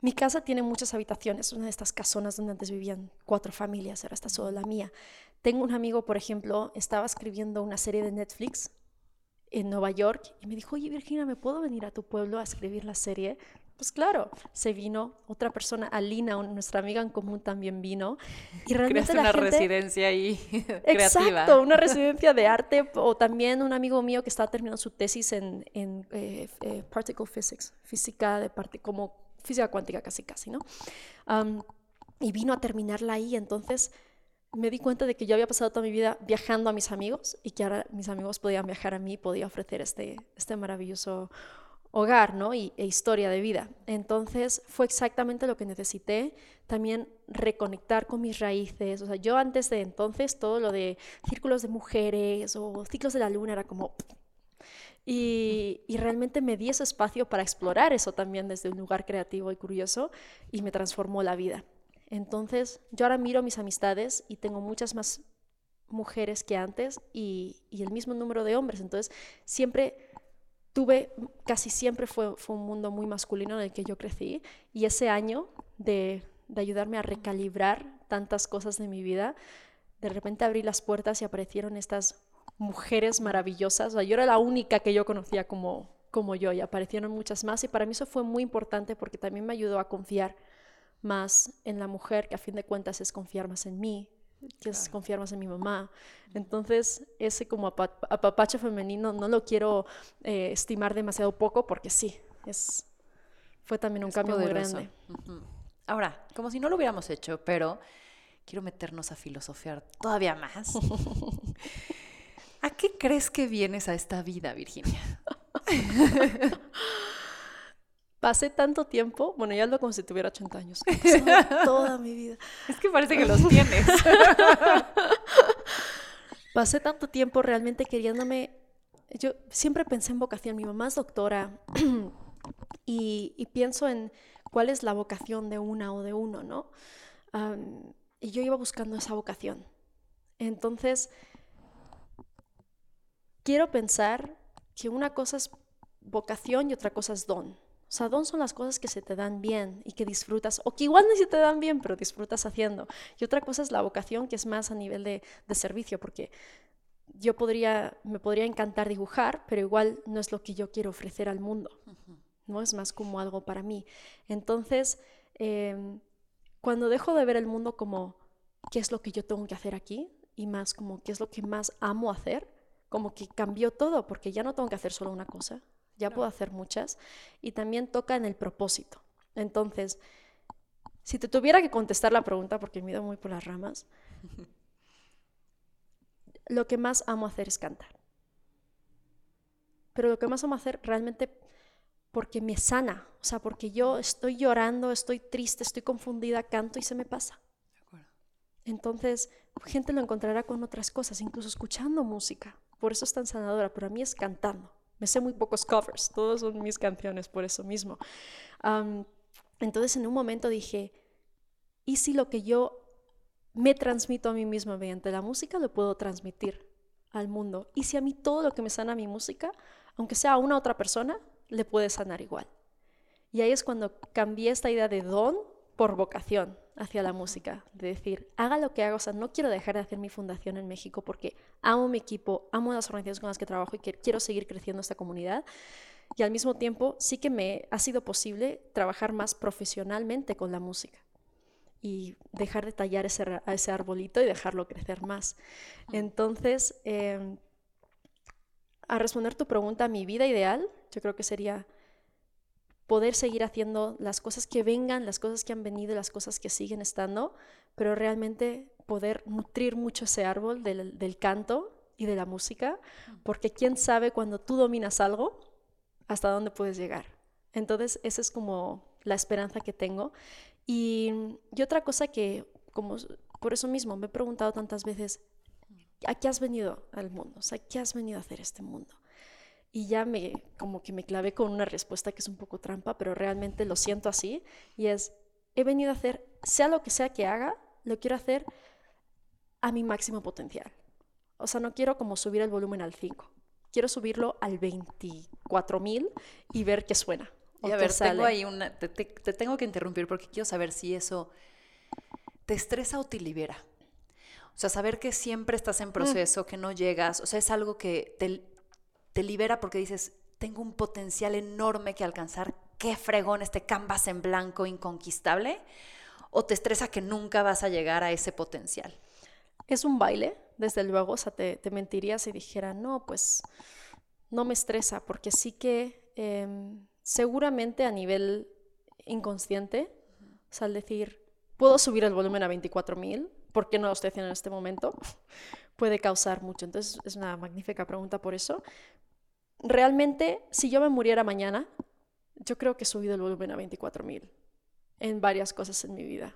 Mi casa tiene muchas habitaciones, una de estas casonas donde antes vivían cuatro familias, ahora está solo la mía. Tengo un amigo, por ejemplo, estaba escribiendo una serie de Netflix en Nueva York y me dijo, oye Virginia, ¿me puedo venir a tu pueblo a escribir la serie? Pues claro, se vino otra persona, Alina, nuestra amiga en común también vino. Y [LAUGHS] realmente la una residencia ahí [LAUGHS] creativa. Exacto, una residencia de arte o también un amigo mío que estaba terminando su tesis en, en eh, eh, particle physics, física de parte como física cuántica casi casi, ¿no? y vino a terminarla ahí, entonces me di cuenta de que yo había pasado toda mi vida viajando a mis amigos y que ahora mis amigos podían viajar a mí podía ofrecer este, este maravilloso hogar ¿no? y, e historia de vida. Entonces fue exactamente lo que necesité, también reconectar con mis raíces. O sea, yo antes de entonces todo lo de círculos de mujeres o ciclos de la luna era como... Y, realmente me di ese espacio para explorar eso también desde un lugar creativo y curioso y me transformó la vida. Entonces yo ahora miro mis amistades y tengo muchas más mujeres que antes y, y el mismo número de hombres. Entonces siempre tuve, casi siempre fue, fue, un mundo muy masculino en el que yo crecí y ese año de, de, ayudarme a recalibrar tantas cosas de mi vida, de repente abrí las puertas y aparecieron estas mujeres maravillosas. O sea, yo era la única que yo conocía como, como yo y aparecieron muchas más y para mí eso fue muy importante porque también me ayudó a confiar más en la mujer, que a fin de cuentas es confiar más en mí, que es confiar más en mi mamá. Entonces, ese como apapacho femenino no lo quiero eh, estimar demasiado poco porque sí, es, fue también un cambio muy grande. Ahora, como si no lo hubiéramos hecho, pero quiero meternos a filosofear todavía más. [LAUGHS] ¿A qué crees que vienes a esta vida, Virginia? [LAUGHS] pasé tanto tiempo, bueno, ya ando como si tuviera 80 años, [LAUGHS] toda mi vida. Es que parece que los tienes. [LAUGHS] pasé tanto tiempo realmente queriéndome, yo siempre pensé en vocación, mi mamá es doctora [CLEARS THROAT] y, pienso en cuál es la vocación de una o de uno, ¿no? y yo iba buscando esa vocación. Entonces, quiero pensar que una cosa es vocación y otra cosa es don. O sea, don son las cosas que se te dan bien y que disfrutas, o que igual no se te dan bien, pero disfrutas haciendo. Y otra cosa es la vocación, que es más a nivel de, servicio, porque yo podría, me podría encantar dibujar, pero igual no es lo que yo quiero ofrecer al mundo, ¿no? Es más como algo para mí. Entonces, em, cuando dejo de ver el mundo como qué es lo que yo tengo que hacer aquí, y más como qué es lo que más amo hacer, como que cambió todo, porque ya no tengo que hacer solo una cosa, ya puedo hacer muchas, y también toca en el propósito. Entonces, si te tuviera que contestar la pregunta, porque me ido muy por las ramas, [LAUGHS] lo que más amo hacer es cantar. Pero lo que más amo hacer realmente porque me sana, o sea, porque yo estoy llorando, estoy triste, estoy confundida, canto y se me pasa. Entonces, gente lo encontrará con otras cosas, incluso escuchando música. Por eso es tan sanadora, pero a mí es cantando. Me sé muy pocos covers, todos son mis canciones por eso mismo. entonces en un momento dije, ¿y si lo que yo me transmito a mí misma mediante la música lo puedo transmitir al mundo? ¿Y si a mí todo lo que me sana mi música, aunque sea a una otra persona, le puede sanar igual? Y ahí es cuando cambié esta idea de don por vocación. Hacia la música, de decir, haga lo que haga, o sea, no quiero dejar de hacer mi fundación en México porque amo mi equipo, amo las organizaciones con las que trabajo y quiero seguir creciendo esta comunidad. Y al mismo tiempo sí que me ha sido posible trabajar más profesionalmente con la música y dejar de tallar ese, ese arbolito y dejarlo crecer más. Entonces, em, a responder tu pregunta, mi vida ideal, yo creo que sería poder seguir haciendo las cosas que vengan, las cosas que han venido, las cosas que siguen estando, pero realmente poder nutrir mucho ese árbol del, del canto y de la música, porque quién sabe cuando tú dominas algo, hasta dónde puedes llegar. Entonces, esa es como la esperanza que tengo. Y, y otra cosa que, como por eso mismo, me he preguntado tantas veces, ¿a qué has venido al mundo? O sea, ¿qué has venido a hacer este mundo? Y ya me, como que me clavé con una respuesta que es un poco trampa, pero realmente lo siento así. Y es, he venido a hacer, sea lo que sea que haga, lo quiero hacer a mi máximo potencial. O sea, no quiero como subir el volumen al 5. Quiero subirlo al 24.000 y ver qué suena. Y a ver, tengo ahí una, te, tengo que interrumpir porque quiero saber si eso te estresa o te libera. O sea, saber que siempre estás en mm. proceso, que no llegas, o sea, es algo que te, te libera porque dices, tengo un potencial enorme que alcanzar, qué fregón este canvas en blanco inconquistable, o te estresa que nunca vas a llegar a ese potencial. Es un baile, desde luego, o sea, te, mentiría si dijera, no, pues no me estresa, porque sí que em, seguramente a nivel inconsciente, o sea, al decir, puedo subir el volumen a 24.000, ¿por qué no lo estoy haciendo en este momento? [LAUGHS] Puede causar mucho. Entonces, es una magnífica pregunta por eso. Realmente, si yo me muriera mañana, yo creo que he subido el volumen a 24.000 en varias cosas en mi vida,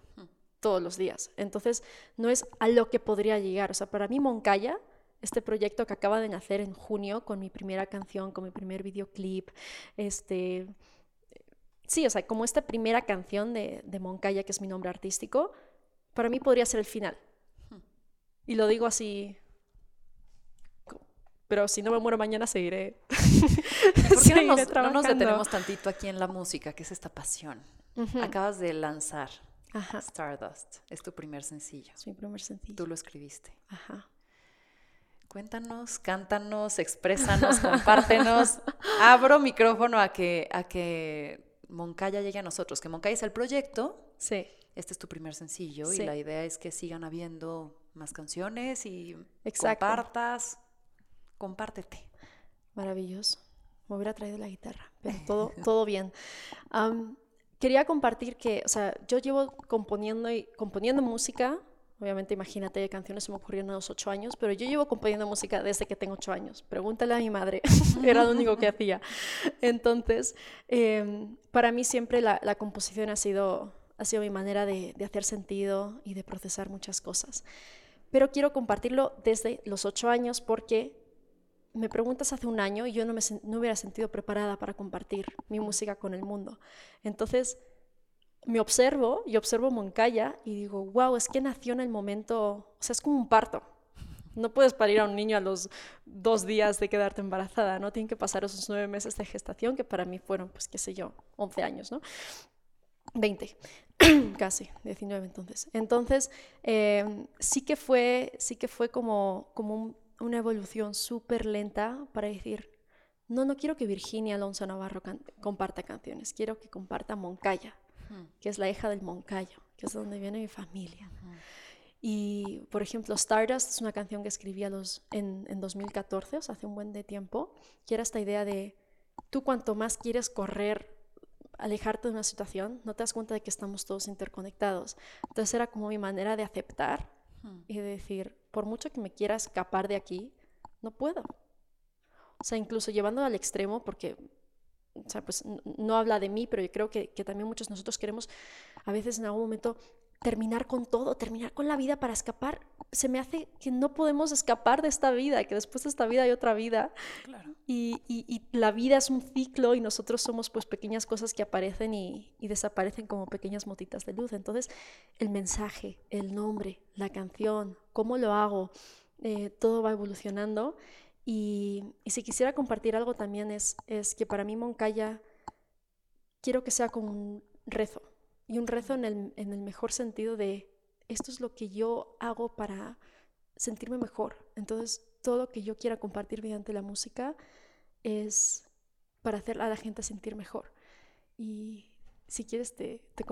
todos los días. Entonces, no es a lo que podría llegar. O sea, para mí, Moncaya este proyecto que acaba de nacer en junio con mi primera canción, con mi primer videoclip, este, sí, o sea, como esta primera canción de, de Moncaya, que es mi nombre artístico, para mí podría ser el final. Y lo digo así, pero si no me muero mañana seguiré. ¿Por [LAUGHS] qué no, nos, no, nos, detenemos tantito aquí en la música, que es esta pasión? Acabas de lanzar Stardust, es tu primer sencillo. Es mi primer sencillo. Tú lo escribiste. Ajá. Cuéntanos, cántanos, exprésanos, compártenos. [LAUGHS] Abro micrófono a que, a que Moncaya llegue a nosotros, que Moncaya es el proyecto. Sí. Este es tu primer sencillo y la idea es que sigan habiendo más canciones y compartas. Compártete. Maravilloso. Me hubiera traído la guitarra, pero [LAUGHS] todo, todo bien. quería compartir que, o sea, yo llevo componiendo, y, componiendo música Obviamente, imagínate, canciones se me ocurrieron a los ocho años, pero yo llevo componiendo música desde que tengo ocho años. Pregúntale a mi madre, [LAUGHS] era lo único que [LAUGHS] hacía. Entonces, em, para mí siempre la, composición ha sido, ha sido mi manera de, hacer sentido y de procesar muchas cosas. Pero quiero compartirlo desde los ocho años porque me preguntas hace un año y yo no me no hubiera sentido preparada para compartir mi música con el mundo. Entonces, me observo y observo Moncaya y digo, wow, es que nació en el momento, o sea, es como un parto. No puedes parir a un niño a los dos días de quedarte embarazada, ¿no? Tienen que pasar esos nueve meses de gestación, que para mí fueron, pues, qué sé yo, 11 años, ¿no? 20, [CLEARS THROAT] casi, 19 entonces. Entonces, em, sí que fue, sí que fue como, como una evolución súper lenta para decir, no, no quiero que Virginia Alonso Navarro comparta canciones, quiero que comparta Moncaya que es la hija del Moncayo, que es donde viene mi familia. Y, por ejemplo, Stardust es una canción que escribí los, en, en 2014, o sea, hace un buen de tiempo, que era esta idea de tú cuanto más quieres correr, alejarte de una situación, no te das cuenta de que estamos todos interconectados. Entonces era como mi manera de aceptar y de decir, por mucho que me quiera escapar de aquí, no puedo. O sea, incluso llevándolo al extremo, porque o sea, pues no habla de mí, pero yo creo que, que, también muchos de nosotros queremos a veces en algún momento terminar con todo, terminar con la vida para escapar. Se me hace que no podemos escapar de esta vida, que después de esta vida hay otra vida. Claro. Y, y, la vida es un ciclo y nosotros somos pues pequeñas cosas que aparecen y, y, desaparecen como pequeñas motitas de luz. Entonces, el mensaje, el nombre, la canción, cómo lo hago, eh, todo va evolucionando y, si quisiera compartir algo también es, es que para mí Moncaya quiero que sea como un rezo y un rezo en el, en el mejor sentido de esto es lo que yo hago para sentirme mejor. Entonces, todo lo que yo quiera compartir mediante la música es para hacer a la gente sentir mejor. Y si quieres te, te,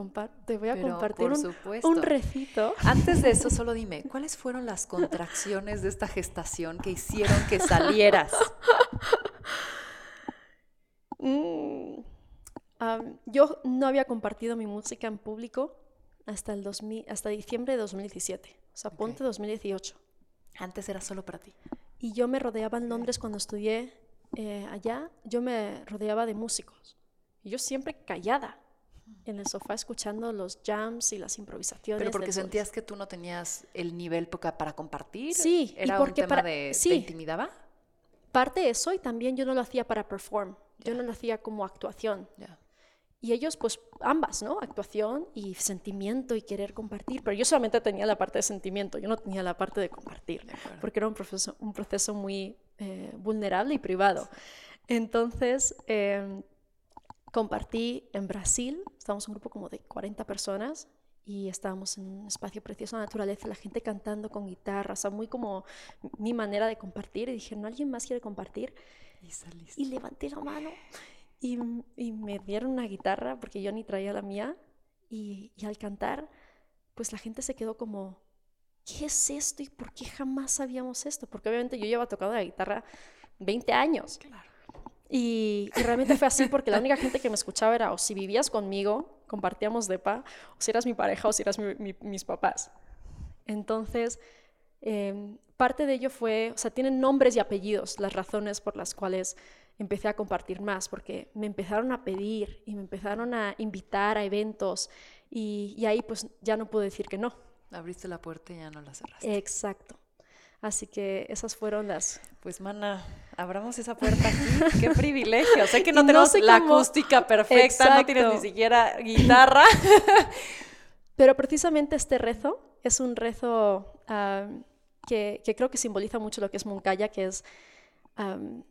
te voy a compartir un, un, recito. Antes de eso, [LAUGHS] solo dime, ¿cuáles fueron las contracciones de esta gestación que hicieron que salieras? [LAUGHS] Mm, yo no había compartido mi música en público hasta, el 2000, hasta diciembre de 2017, o sea, ponte 2018. Antes era solo para ti. Y yo me rodeaba en Londres cuando estudié eh, allá, yo me rodeaba de músicos. Y yo siempre callada en el sofá escuchando los jams y las improvisaciones. Pero porque sentías que tú no tenías el nivel para compartir. Sí, era y porque un tema para, de sí, te intimidaba. Parte de eso y también yo no lo hacía para perform, yo no lo hacía como actuación. Y ellos, pues ambas, ¿no? Actuación y sentimiento y querer compartir. Pero yo solamente tenía la parte de sentimiento, yo no tenía la parte de compartir, porque era un proceso, un proceso muy eh, vulnerable y privado. Entonces, eh, compartí en Brasil, estábamos un grupo como de 40 personas y estábamos en un espacio precioso de naturaleza, la gente cantando con guitarra, o sea, muy como mi manera de compartir. Y dije, ¿no alguien más quiere compartir? Y, y levanté la mano y, y, me dieron una guitarra porque yo ni traía la mía. Y, y, al cantar, pues la gente se quedó como, ¿qué es esto y por qué jamás sabíamos esto? Porque obviamente yo llevo tocando la guitarra 20 años. Claro. Y, y, realmente fue así porque la única gente que me escuchaba era o si vivías conmigo, compartíamos depa, o si eras mi pareja o si eras mi, mi, mis papás. Entonces, eh, parte de ello fue, o sea, tienen nombres y apellidos las razones por las cuales empecé a compartir más, porque me empezaron a pedir y me empezaron a invitar a eventos y, y ahí pues ya no puedo decir que no. Abriste la puerta y ya no la cerraste. Exacto. Así que esas fueron las... Pues, mana, abramos esa puerta aquí. ¡Qué [LAUGHS] privilegio! Sé que no tenemos la acústica perfecta, no tienes ni siquiera guitarra. [LAUGHS] Pero precisamente este rezo es un rezo um, que, que, creo que simboliza mucho lo que es Munkaya, que es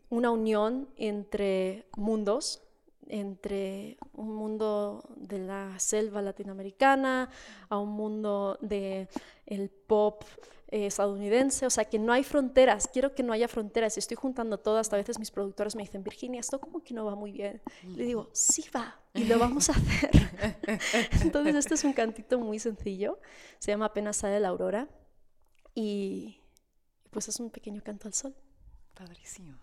una unión entre mundos, entre un mundo de la selva latinoamericana a un mundo del el pop eh, estadounidense, o sea, que no hay fronteras, quiero que no haya fronteras, estoy juntando todo, hasta a veces mis productores me dicen, Virginia, esto como que no va muy bien. Le digo, sí va, y lo vamos a hacer. [LAUGHS] Entonces, este es un cantito muy sencillo, se llama Apenas sale la aurora, y pues es un pequeño canto al sol. Padrísimo.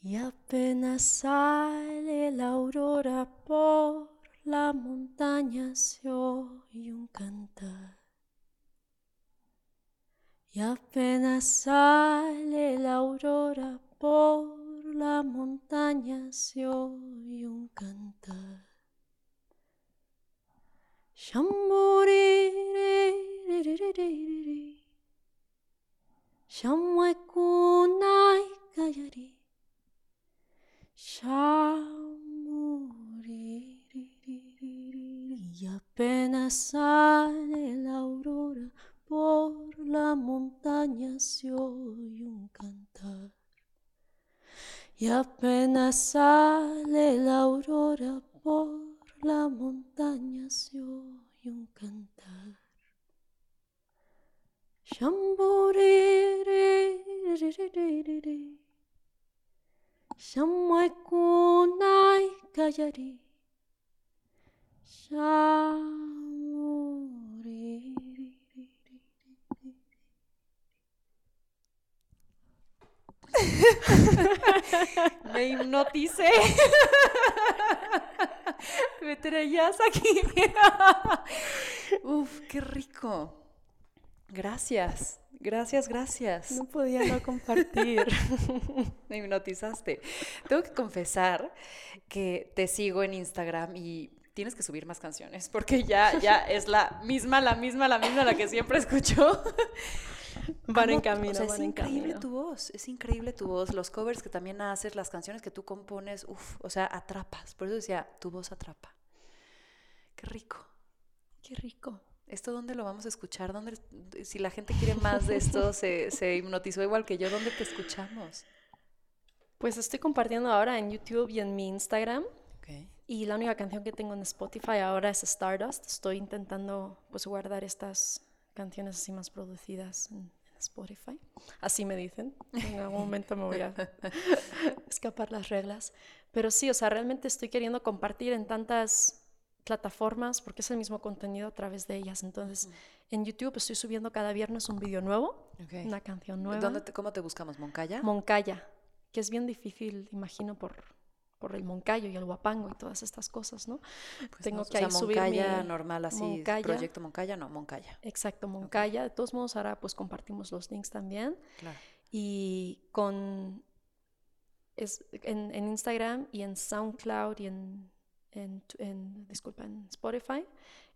Y apenas sale la aurora por la montaña se oye un cantar. Y apenas sale la aurora por la montaña se oye un cantar. Shamburiri, kunai kayari, y apenas sale la aurora por la montaña se oye un cantar. Y apenas sale la aurora por la montaña se oye un cantar. Shamburiri, Shamwai kunai kayari, Shamuriri. Me hipnoticé. [LAUGHS] Me traías aquí. Uf, qué rico. Gracias, gracias, gracias. No podía no compartir. [LAUGHS] Me hipnotizaste. Tengo que confesar que te sigo en Instagram y tienes que subir más canciones porque ya, ya es la misma, la misma, la misma la que siempre escucho. [LAUGHS] Van en camino, es increíble tu voz, es increíble tu voz, los covers que también haces, las canciones que tú compones, uff, o sea, atrapas. Por eso decía, tu voz atrapa. Qué rico. Qué rico. ¿Esto dónde lo vamos a escuchar? ¿Dónde, si la gente quiere más de esto, [LAUGHS] se, se hipnotizó igual que yo, ¿dónde te escuchamos? Pues estoy compartiendo ahora en YouTube y en mi Instagram. Y la única canción que tengo en Spotify ahora es Stardust. Estoy intentando pues guardar estas canciones así más producidas en, Spotify. Así me dicen. En algún momento me voy a [LAUGHS] escapar las reglas. Pero sí, o sea, realmente estoy queriendo compartir en tantas plataformas porque es el mismo contenido a través de ellas. Entonces, en YouTube estoy subiendo cada viernes un vídeo nuevo, una canción nueva. ¿Dónde ¿Cómo te buscamos? ¿Moncaya? Moncaya, que es bien difícil, imagino, por, por el Moncayo y el Guapango y todas estas cosas, ¿no? Pues Tengo que ahí subir Moncaya normal así, proyecto Moncaya, no, Moncaya. Exacto, Moncaya. De todos modos, ahora pues compartimos los links también. Claro. Y con es, en, en, Instagram y en SoundCloud y en, en, en, disculpa, en Spotify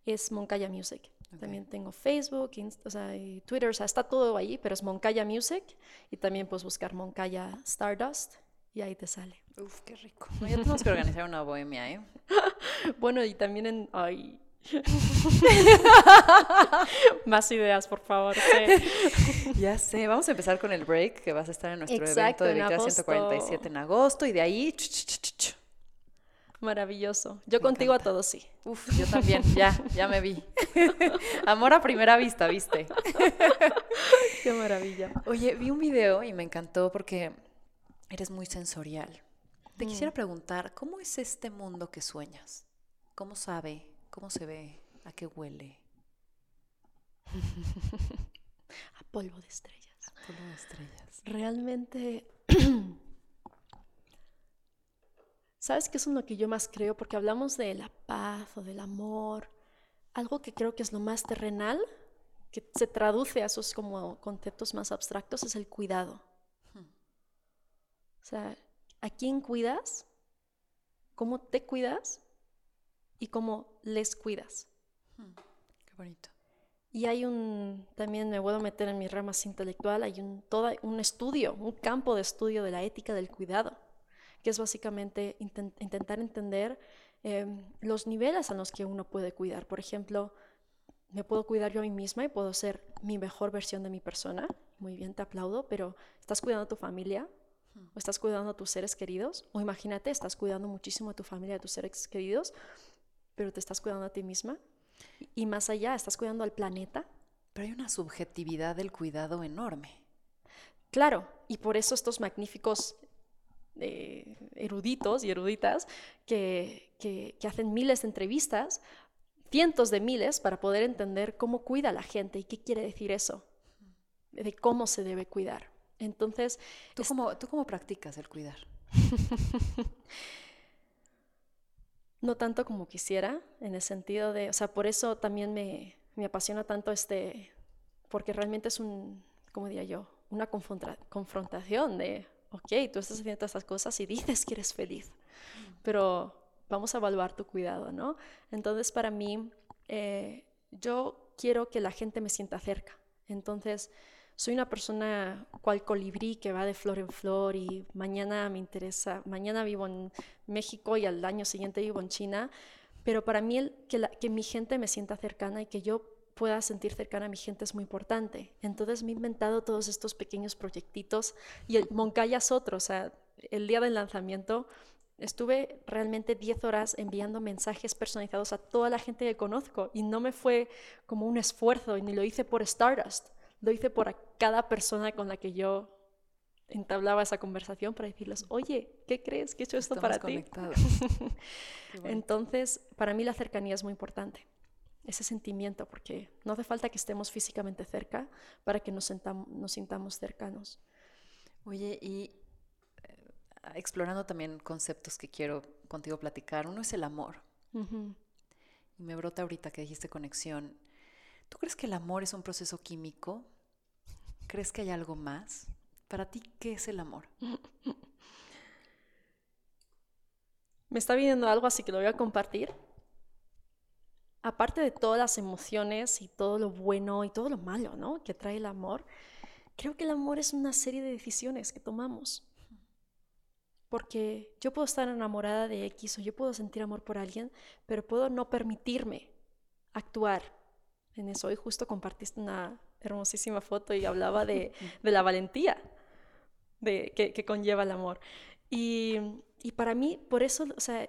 es Moncaya Music. También tengo Facebook, o sea, y Twitter, o sea, está todo ahí, pero es Moncaya Music y también puedes buscar Moncaya Stardust y ahí te sale. Uf, qué rico. ya tenemos que organizar una bohemia, ¿eh? [LAUGHS] bueno, y también en... Ay. [LAUGHS] Más ideas, por favor. [LAUGHS] ya sé, vamos a empezar con el break, que vas a estar en nuestro evento de Victoria 147 en agosto, y de ahí... Maravilloso. Yo contigo a todos sí. Uf, yo también, ya, ya me vi. [LAUGHS] Amor a primera vista, ¿viste? Qué maravilla. Oye, vi un video y me encantó porque eres muy sensorial. Te quisiera preguntar, ¿cómo es este mundo que sueñas? ¿Cómo sabe? ¿Cómo se ve? ¿A qué huele? [LAUGHS] a polvo de estrellas. A polvo de estrellas. Realmente, ¿sabes qué es lo que yo más creo? Porque hablamos de la paz o del amor. Algo que creo que es lo más terrenal, que se traduce a esos como conceptos más abstractos, es el cuidado. O sea, ¿a quién cuidas? ¿Cómo te cuidas? Y cómo les cuidas. Qué bonito. Y hay un, también me puedo meter en mi rama intelectual, hay un, todo un estudio, un campo de estudio de la ética del cuidado, que es básicamente intentar entender em, los niveles a los que uno puede cuidar. Por ejemplo, me puedo cuidar yo a mí misma y puedo ser mi mejor versión de mi persona. Muy bien, te aplaudo, pero ¿estás cuidando a tu familia? o estás cuidando a tus seres queridos, o imagínate, estás cuidando muchísimo a tu familia, a tus seres queridos, pero te estás cuidando a ti misma. Y más allá, estás cuidando al planeta. Pero hay una subjetividad del cuidado enorme. Claro, y por eso estos magníficos eh, eruditos y eruditas que, que, que hacen miles de entrevistas, cientos de miles, para poder entender cómo cuida la gente y qué quiere decir eso, de cómo se debe cuidar. Entonces... ¿Tú, cómo, ¿tú cómo practicas el cuidar? [LAUGHS] no tanto como quisiera, en el sentido de, o sea, por eso también me, me apasiona tanto este, porque realmente es un, como diría yo, una confrontación de, ok, tú estás haciendo todas estas cosas y [LAUGHS] dices que eres feliz, pero vamos a evaluar tu cuidado, ¿no? Entonces, para mí, eh, yo quiero que la gente me sienta cerca. Entonces, soy una persona cual colibrí que va de flor en flor y mañana me interesa, mañana vivo en México y al año siguiente vivo en China, pero para mí el, que, que mi gente me sienta cercana y que yo pueda sentir cercana a mi gente es muy importante. Entonces me he inventado todos estos pequeños proyectitos y el Moncaya es otro, o sea, el día del lanzamiento estuve realmente 10 horas enviando mensajes personalizados a toda la gente que conozco y no me fue como un esfuerzo y ni lo hice por Stardust lo hice por cada persona con la que yo entablaba esa conversación para decirles, oye, ¿qué crees que he hecho esto para ti? [LAUGHS] Entonces, para mí la cercanía es muy importante, ese sentimiento, porque no hace falta que estemos físicamente cerca para que nos, nos sintamos cercanos. Oye, y eh, explorando también conceptos que quiero contigo platicar, uno es el amor. Y me brota ahorita que dijiste conexión. ¿Tú crees que el amor es un proceso químico? ¿Crees que hay algo más? Para ti, ¿qué es el amor? [LAUGHS] Me está viniendo algo así que lo voy a compartir. Aparte de todas las emociones y todo lo bueno y todo lo malo, ¿no? Que trae el amor, creo que el amor es una serie de decisiones que tomamos. Porque yo puedo estar enamorada de X o yo puedo sentir amor por alguien, pero puedo no permitirme actuar en eso. Hoy justo compartiste una hermosísima foto y hablaba de, la valentía de, que, conlleva el amor. Y, para mí, por eso, o sea,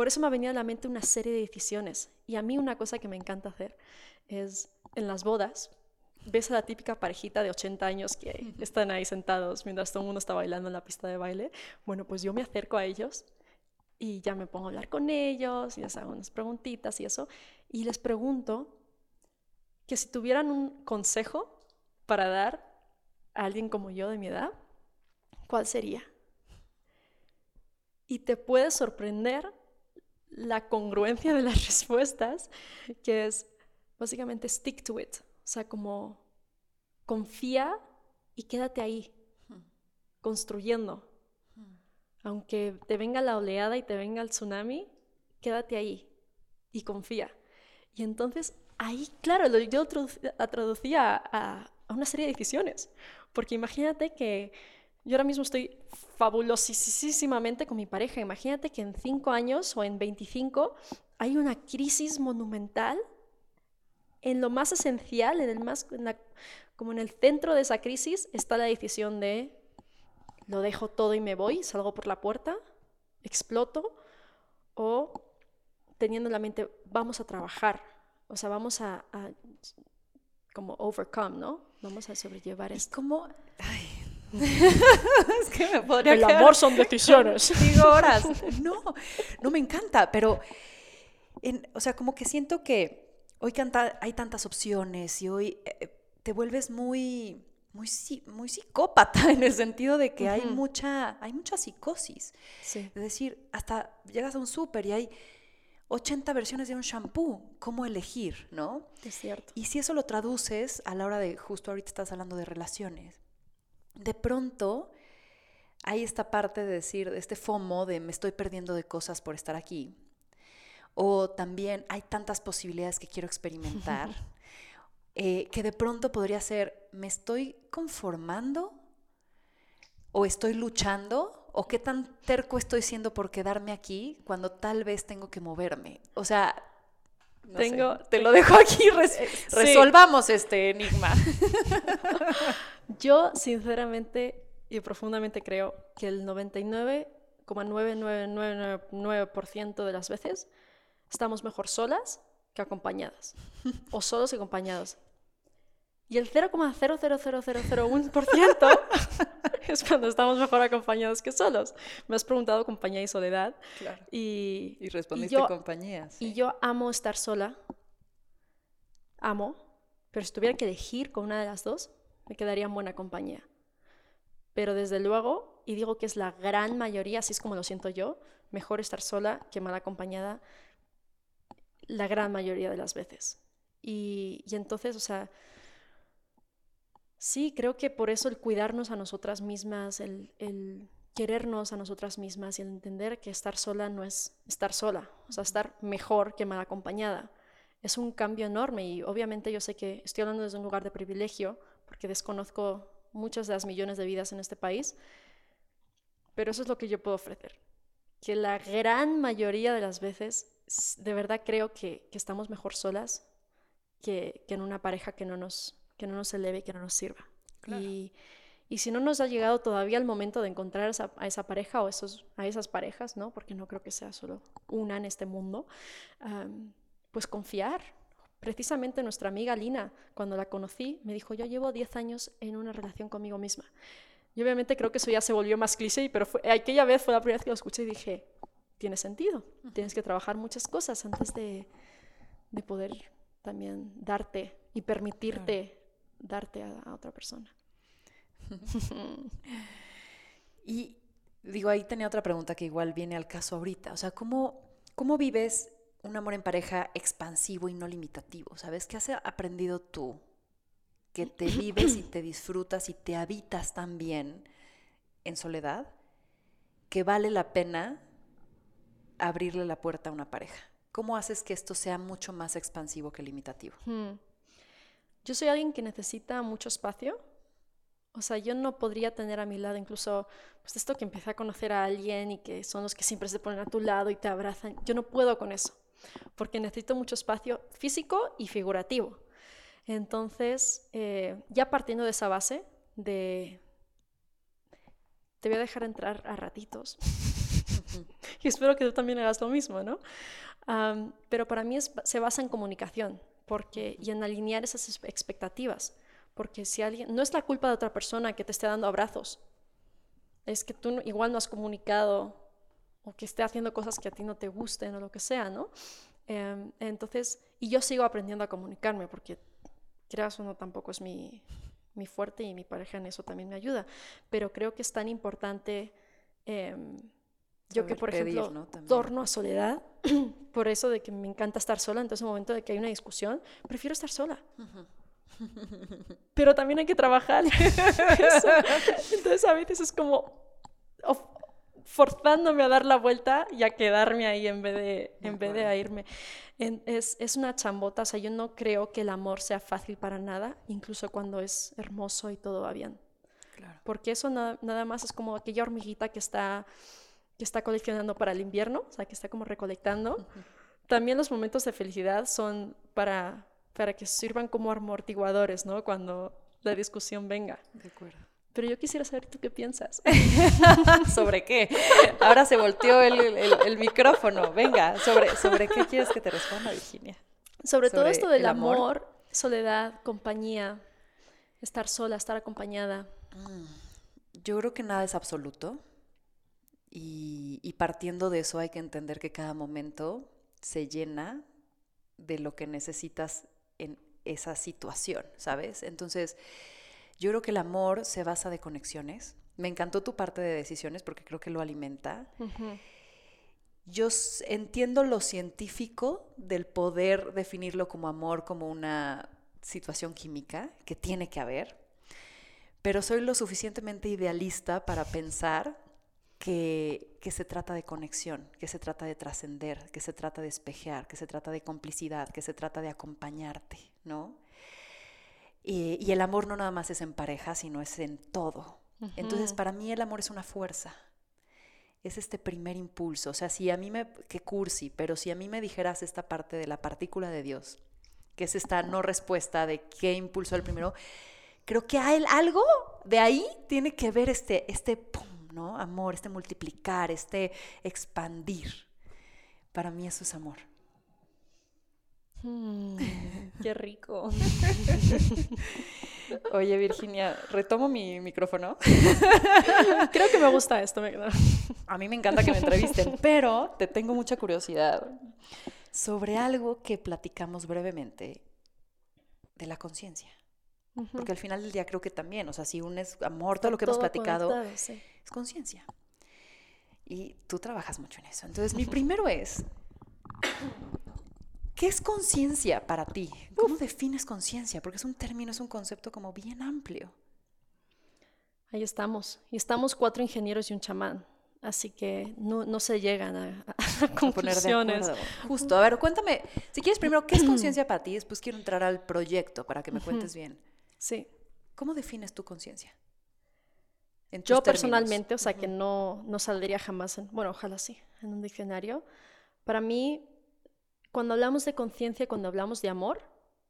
por eso me ha venido a la mente una serie de decisiones. Y a mí una cosa que me encanta hacer es en las bodas, ves a la típica parejita de 80 años que están ahí sentados mientras todo el mundo está bailando en la pista de baile. Bueno, pues yo me acerco a ellos y ya me pongo a hablar con ellos y les hago unas preguntitas y eso. Y les pregunto que si tuvieran un consejo para dar a alguien como yo de mi edad, ¿cuál sería? Y te puede sorprender la congruencia de las [LAUGHS] respuestas, que es básicamente stick to it. O sea, como confía y quédate ahí, construyendo. Aunque te venga la oleada y te venga el tsunami, quédate ahí y confía. Y entonces ahí, claro, yo la traducía a, a una serie de decisiones. Porque imagínate que yo ahora mismo estoy fabulosísimamente con mi pareja. Imagínate que en cinco años o en 25 hay una crisis monumental en lo más esencial, en el más, como en el centro de esa crisis, está la decisión de lo dejo todo y me voy, salgo por la puerta, exploto, o teniendo en la mente, vamos a trabajar, o sea, vamos a, como overcome, ¿no? Vamos a sobrellevar esto. ¿Cómo? [LAUGHS] es que me podría El amor son decisiones. [LAUGHS] Digo horas. [LAUGHS] No, no me encanta, pero, o sea, como que siento que hoy canta, hay tantas opciones y hoy eh, te vuelves muy, muy, muy psicópata en el sentido de que hay, mucha, hay mucha psicosis. Es decir, hasta llegas a un súper y hay 80 versiones de un shampoo, ¿cómo elegir, no? Es cierto. Y si eso lo traduces a la hora de, justo ahorita estás hablando de relaciones, de pronto hay esta parte de decir, este FOMO de me estoy perdiendo de cosas por estar aquí o también hay tantas posibilidades que quiero experimentar, [LAUGHS] eh, que de pronto podría ser, ¿me estoy conformando? ¿O estoy luchando? ¿O qué tan terco estoy siendo por quedarme aquí cuando tal vez tengo que moverme? O sea, tengo, te lo dejo aquí, eh, resolvamos este enigma. [LAUGHS] Yo, sinceramente y profundamente creo que el 99,9999% de las veces estamos mejor solas que acompañadas, o solos y acompañados. Y el 0,00001% [LAUGHS] es cuando estamos mejor acompañados que solos. Me has preguntado compañía y soledad. Claro. Y, y respondiste y compañía. Y yo amo estar sola. Amo. Pero si tuviera que elegir con una de las dos, me quedaría en buena compañía. Pero desde luego, y digo que es la gran mayoría, así es como lo siento yo, mejor estar sola que mal acompañada la gran mayoría de las veces. Y, entonces, o sea, sí, creo que por eso el cuidarnos a nosotras mismas, el, querernos a nosotras mismas y el entender que estar sola no es estar sola, o sea, estar mejor que mal acompañada. Es un cambio enorme y obviamente yo sé que estoy hablando desde un lugar de privilegio porque desconozco muchas de las millones de vidas en este país, pero eso es lo que yo puedo ofrecer. Que la gran mayoría de las veces de verdad creo que, estamos mejor solas que, en una pareja que no nos, que no nos eleve y que no nos sirva. Y, si no nos ha llegado todavía el momento de encontrar a esa pareja o esos, a esas parejas, ¿no? porque no creo que sea solo una en este mundo, pues confiar. Precisamente nuestra amiga Lina, cuando la conocí, me dijo, yo llevo 10 años en una relación conmigo misma. Y obviamente creo que eso ya se volvió más cliché, pero fue, aquella vez fue la primera vez que lo escuché y dije, tiene sentido. Tienes que trabajar muchas cosas antes de, poder también darte y permitirte darte a, otra persona. [LAUGHS] y digo, ahí tenía otra pregunta que igual viene al caso ahorita. O sea, ¿cómo, cómo vives un amor en pareja expansivo y no limitativo? ¿Sabes? ¿Qué has aprendido tú? Que te vives y te disfrutas y te habitas tan bien en soledad que vale la pena abrirle la puerta a una pareja? ¿Cómo haces que esto sea mucho más expansivo que limitativo? Hmm. Yo soy alguien que necesita mucho espacio. O sea, yo no podría tener a mi lado incluso, pues esto que empecé a conocer a alguien y que son los que siempre se ponen a tu lado y te abrazan. Yo no puedo con eso, porque necesito mucho espacio físico y figurativo. Entonces, eh, ya partiendo de esa base de, te voy a dejar entrar a ratitos. [LAUGHS] y espero que tú también hagas lo mismo, ¿no? pero para mí se basa en comunicación y en alinear esas expectativas. Porque si alguien, no es la culpa de otra persona que te esté dando abrazos, es que tú igual no has comunicado o que esté haciendo cosas que a ti no te gusten o lo que sea, ¿no? Em, entonces, y yo sigo aprendiendo a comunicarme porque, creas o no, tampoco es mi, mi, fuerte y mi pareja en eso también me ayuda, pero creo que es tan importante, em, yo que por ejemplo, torno a soledad, [CLEARS THROAT] por eso de que me encanta estar sola, entonces en el momento de que hay una discusión, prefiero estar sola. Pero también hay que trabajar. [LAUGHS] entonces a veces es como forzándome a dar la vuelta y a quedarme ahí en vez de, en vez de irme. es, es, una chambota, o sea, yo no creo que el amor sea fácil para nada, incluso cuando es hermoso y todo va bien. Porque eso nada más es como aquella hormiguita que está, que está coleccionando para el invierno, o sea, que está como recolectando. También los momentos de felicidad son para, para que sirvan como amortiguadores, ¿no? Cuando la discusión venga. De acuerdo. Pero yo quisiera saber tú qué piensas. [LAUGHS] ¿Sobre qué? Ahora se volteó el, el, micrófono. Venga, ¿sobre, ¿sobre qué quieres que te responda, Virginia? Sobre, todo esto del amor? soledad, compañía, estar sola, estar acompañada. Mm, yo creo que nada es absoluto. Y, y partiendo de eso hay que entender que cada momento se llena de lo que necesitas en esa situación, ¿sabes? Entonces yo creo que el amor se basa de conexiones. Me encantó tu parte de decisiones porque creo que lo alimenta. Yo entiendo lo científico del poder definirlo como amor, como una situación química que tiene que haber, pero soy lo suficientemente idealista para pensar que, que, se trata de conexión, que se trata de trascender, que se trata de espejear, que se trata de complicidad, que se trata de acompañarte, ¿no? Y, el amor no nada más es en pareja, sino es en todo. Entonces, para mí el amor es una fuerza. Es este primer impulso. O sea, si a mí me, que cursi, pero si a mí me dijeras esta parte de la partícula de Dios, que es esta no respuesta de qué impulsó el primero, creo que hay algo de ahí tiene que ver este, este pum, ¿no? Amor, este multiplicar, este expandir. Para mí eso es amor. Mm, qué rico. [LAUGHS] Oye, Virginia, retomo mi micrófono. [LAUGHS] Creo que me gusta esto. A mí me encanta que me entrevisten, [LAUGHS] pero te tengo mucha curiosidad sobre algo que platicamos brevemente de la conciencia. Porque al final del día creo que también, o sea, si unes amor, todo lo que hemos platicado, es conciencia. Y tú trabajas mucho en eso. Entonces, mi primero es, ¿Qué es conciencia para ti? ¿Cómo defines conciencia? Porque es un término, es un concepto como bien amplio. Ahí estamos. Y estamos cuatro ingenieros y un chamán. Así que no, se llegan a, [LAUGHS] conclusiones. Justo. A ver, cuéntame, si quieres primero, ¿qué es [CLEARS THROAT] conciencia para ti? Después quiero entrar al proyecto para que me cuentes bien. Sí. ¿Cómo defines tu conciencia? Yo personalmente, o sea, que no, no saldría jamás, en, bueno, ojalá sí, en un diccionario. Para mí, cuando hablamos de conciencia, cuando hablamos de amor,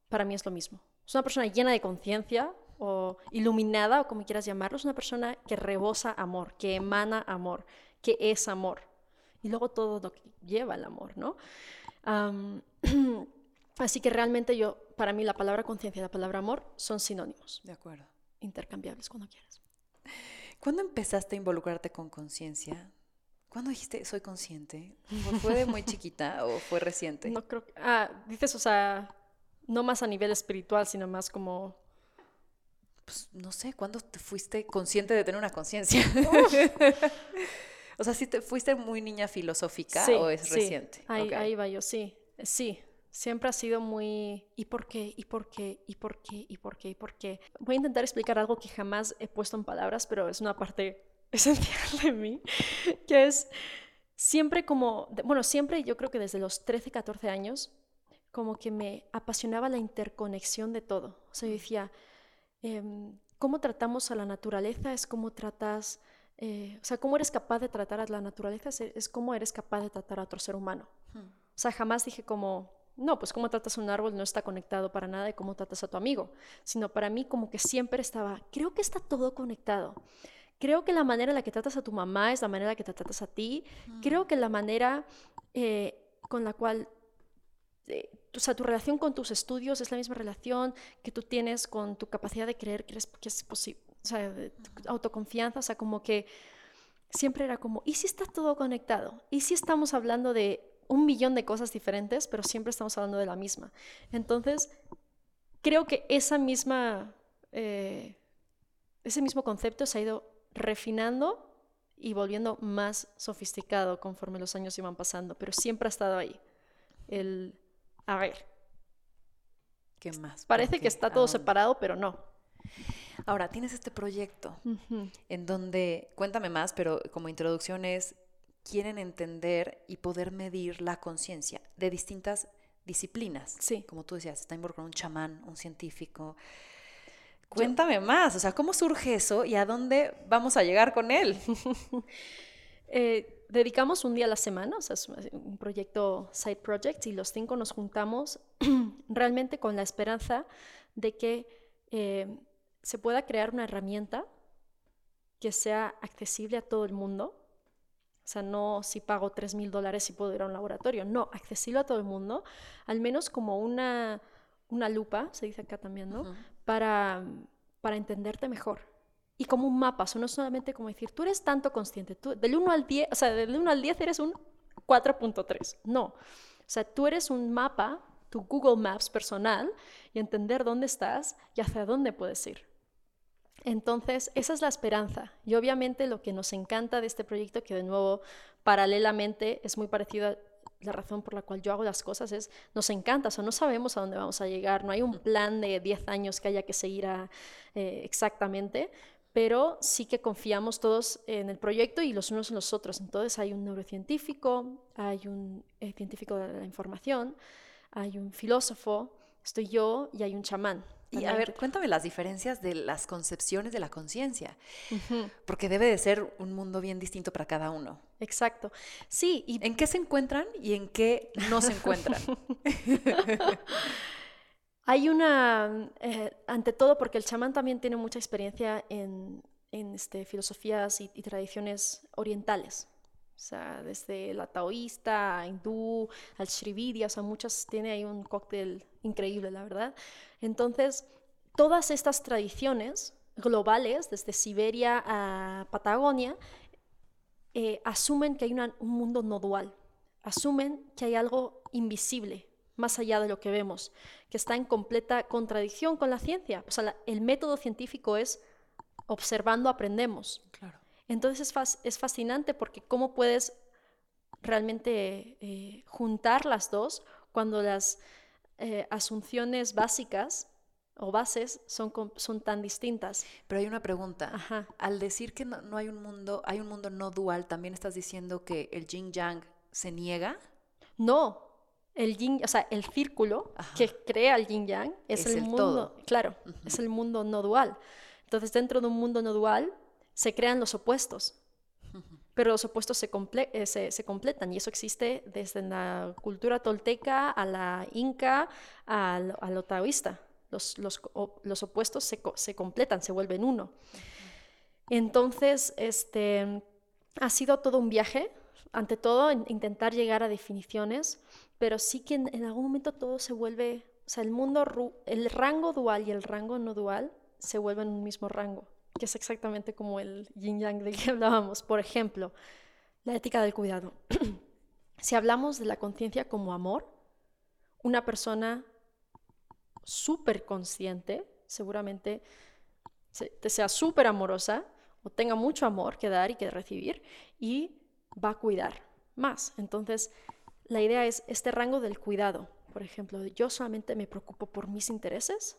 para mí es lo mismo. Es una persona llena de conciencia o iluminada o como quieras llamarlo, es una persona que rebosa amor, que emana amor, que es amor. Y luego todo lo que lleva el amor, ¿no? [CLEARS THROAT] así que realmente yo, para mí la palabra conciencia y la palabra amor son sinónimos. De acuerdo. Intercambiables cuando quieras. ¿Cuándo empezaste a involucrarte con conciencia? ¿Cuándo dijiste soy consciente? ¿Fue de muy chiquita [LAUGHS] o fue reciente? No creo que... Ah, dices, o sea, no más a nivel espiritual, sino más como... Pues no sé, ¿cuándo te fuiste consciente de tener una conciencia? [LAUGHS] o sea, ¿sí te fuiste muy niña filosófica o es reciente? Ahí, ahí va yo, sí, sí. Siempre ha sido muy ¿y por qué? ¿y por qué? ¿y por qué? ¿y por qué? ¿y por qué? Voy a intentar explicar algo que jamás he puesto en palabras, pero es una parte [LAUGHS] esencial de mí, que es siempre como, bueno, siempre yo creo que desde los 13, 14 años, como que me apasionaba la interconexión de todo. O sea, yo decía, em, ¿cómo tratamos a la naturaleza? Es cómo tratas, eh, o sea, cómo eres capaz de tratar a la naturaleza, es, es cómo eres capaz de tratar a otro ser humano. Hmm. O sea, jamás dije como, no, pues cómo tratas a un árbol no está conectado para nada de cómo tratas a tu amigo, sino para mí como que siempre estaba, creo que está todo conectado creo que la manera en la que tratas a tu mamá es la manera en la que te tratas a ti. Creo que la manera eh, con la cual, eh, o sea, tu relación con tus estudios es la misma relación que tú tienes con tu capacidad de creer que, eres, que es posible, o sea, autoconfianza, o sea, como que siempre era como, ¿y si está todo conectado? ¿Y si estamos hablando de un millón de cosas diferentes, pero siempre estamos hablando de la misma? Entonces, creo que esa misma, eh, ese mismo concepto se ha ido refinando y volviendo más sofisticado conforme los años iban pasando, pero siempre ha estado ahí. El, a ver. ¿Qué más? Parece que está todo separado, pero no. Ahora, tienes este proyecto en donde, cuéntame más, pero como introducción es, quieren entender y poder medir la conciencia de distintas disciplinas. Sí. Como tú decías, está involucrado un chamán, un científico. Cuéntame más, o sea, ¿cómo surge eso y a dónde vamos a llegar con él? [LAUGHS] Eh, dedicamos un día a la semana, o sea, es un proyecto side project y los cinco nos juntamos [CLEARS THROAT] realmente con la esperanza de que eh, se pueda crear una herramienta que sea accesible a todo el mundo. O sea, no si pago 3 mil dólares y puedo ir a un laboratorio. No, accesible a todo el mundo, al menos como una, una lupa, se dice acá también, ¿no? para, para entenderte mejor. Y como un mapa, o no solamente como decir, tú eres tanto consciente, tú, del 1 al 10, o sea, del 1 al 10 eres un 4.3. No, o sea, tú eres un mapa, tu Google Maps personal, y entender dónde estás y hacia dónde puedes ir. Entonces, esa es la esperanza. Y obviamente lo que nos encanta de este proyecto, que de nuevo, paralelamente, es muy parecido a la razón por la cual yo hago las cosas, es, nos encanta, o sea, no sabemos a dónde vamos a llegar, no hay un plan de 10 años que haya que seguir eh, exactamente, pero sí que confiamos todos en el proyecto y los unos en los otros. Entonces hay un neurocientífico, hay un eh, científico de la información, hay un filósofo, estoy yo y hay un chamán. Y a ver, cuéntame las diferencias de las concepciones de la conciencia, porque debe de ser un mundo bien distinto para cada uno. Exacto. Sí. Y... ¿En qué se encuentran y en qué no se encuentran? [LAUGHS] Hay una, eh, ante todo, porque el chamán también tiene mucha experiencia en, en este, filosofías y, tradiciones orientales. O sea, desde la taoísta, hindú, al Srividya, o sea, muchas, tiene ahí un cóctel increíble, la verdad. Entonces, todas estas tradiciones globales, desde Siberia a Patagonia, eh, asumen que hay un mundo no dual, asumen que hay algo invisible, más allá de lo que vemos, que está en completa contradicción con la ciencia. O sea, el método científico es observando aprendemos. Claro. Entonces es, fascinante porque cómo puedes realmente eh, juntar las dos cuando las eh, asunciones básicas o bases son, son tan distintas. Pero hay una pregunta. Al decir que no, hay un mundo, hay un mundo no dual, ¿también estás diciendo que el yin yang se niega? No. El yin, o sea, el círculo que crea el yin yang es, el, mundo, claro, es el mundo no dual. Entonces, dentro de un mundo no dual se crean los opuestos [LAUGHS] pero los opuestos se, eh, se, se, completan y eso existe desde la cultura tolteca a la inca a lo, taoísta. Los, los, los opuestos se, se, completan, se vuelven uno. Entonces, este, ha sido todo un viaje, ante todo intentar llegar a definiciones, pero sí que en, en, algún momento todo se vuelve, o sea, el mundo, el rango dual y el rango no dual se vuelven un mismo rango que es exactamente como el yin yang del que [LAUGHS] hablábamos. Por ejemplo, la ética del cuidado. [CLEARS THROAT] si hablamos de la conciencia como amor, una persona súper consciente, seguramente sea súper amorosa o tenga mucho amor que dar y que recibir y va a cuidar más. Entonces, la idea es este rango del cuidado. Por ejemplo, yo solamente me preocupo por mis intereses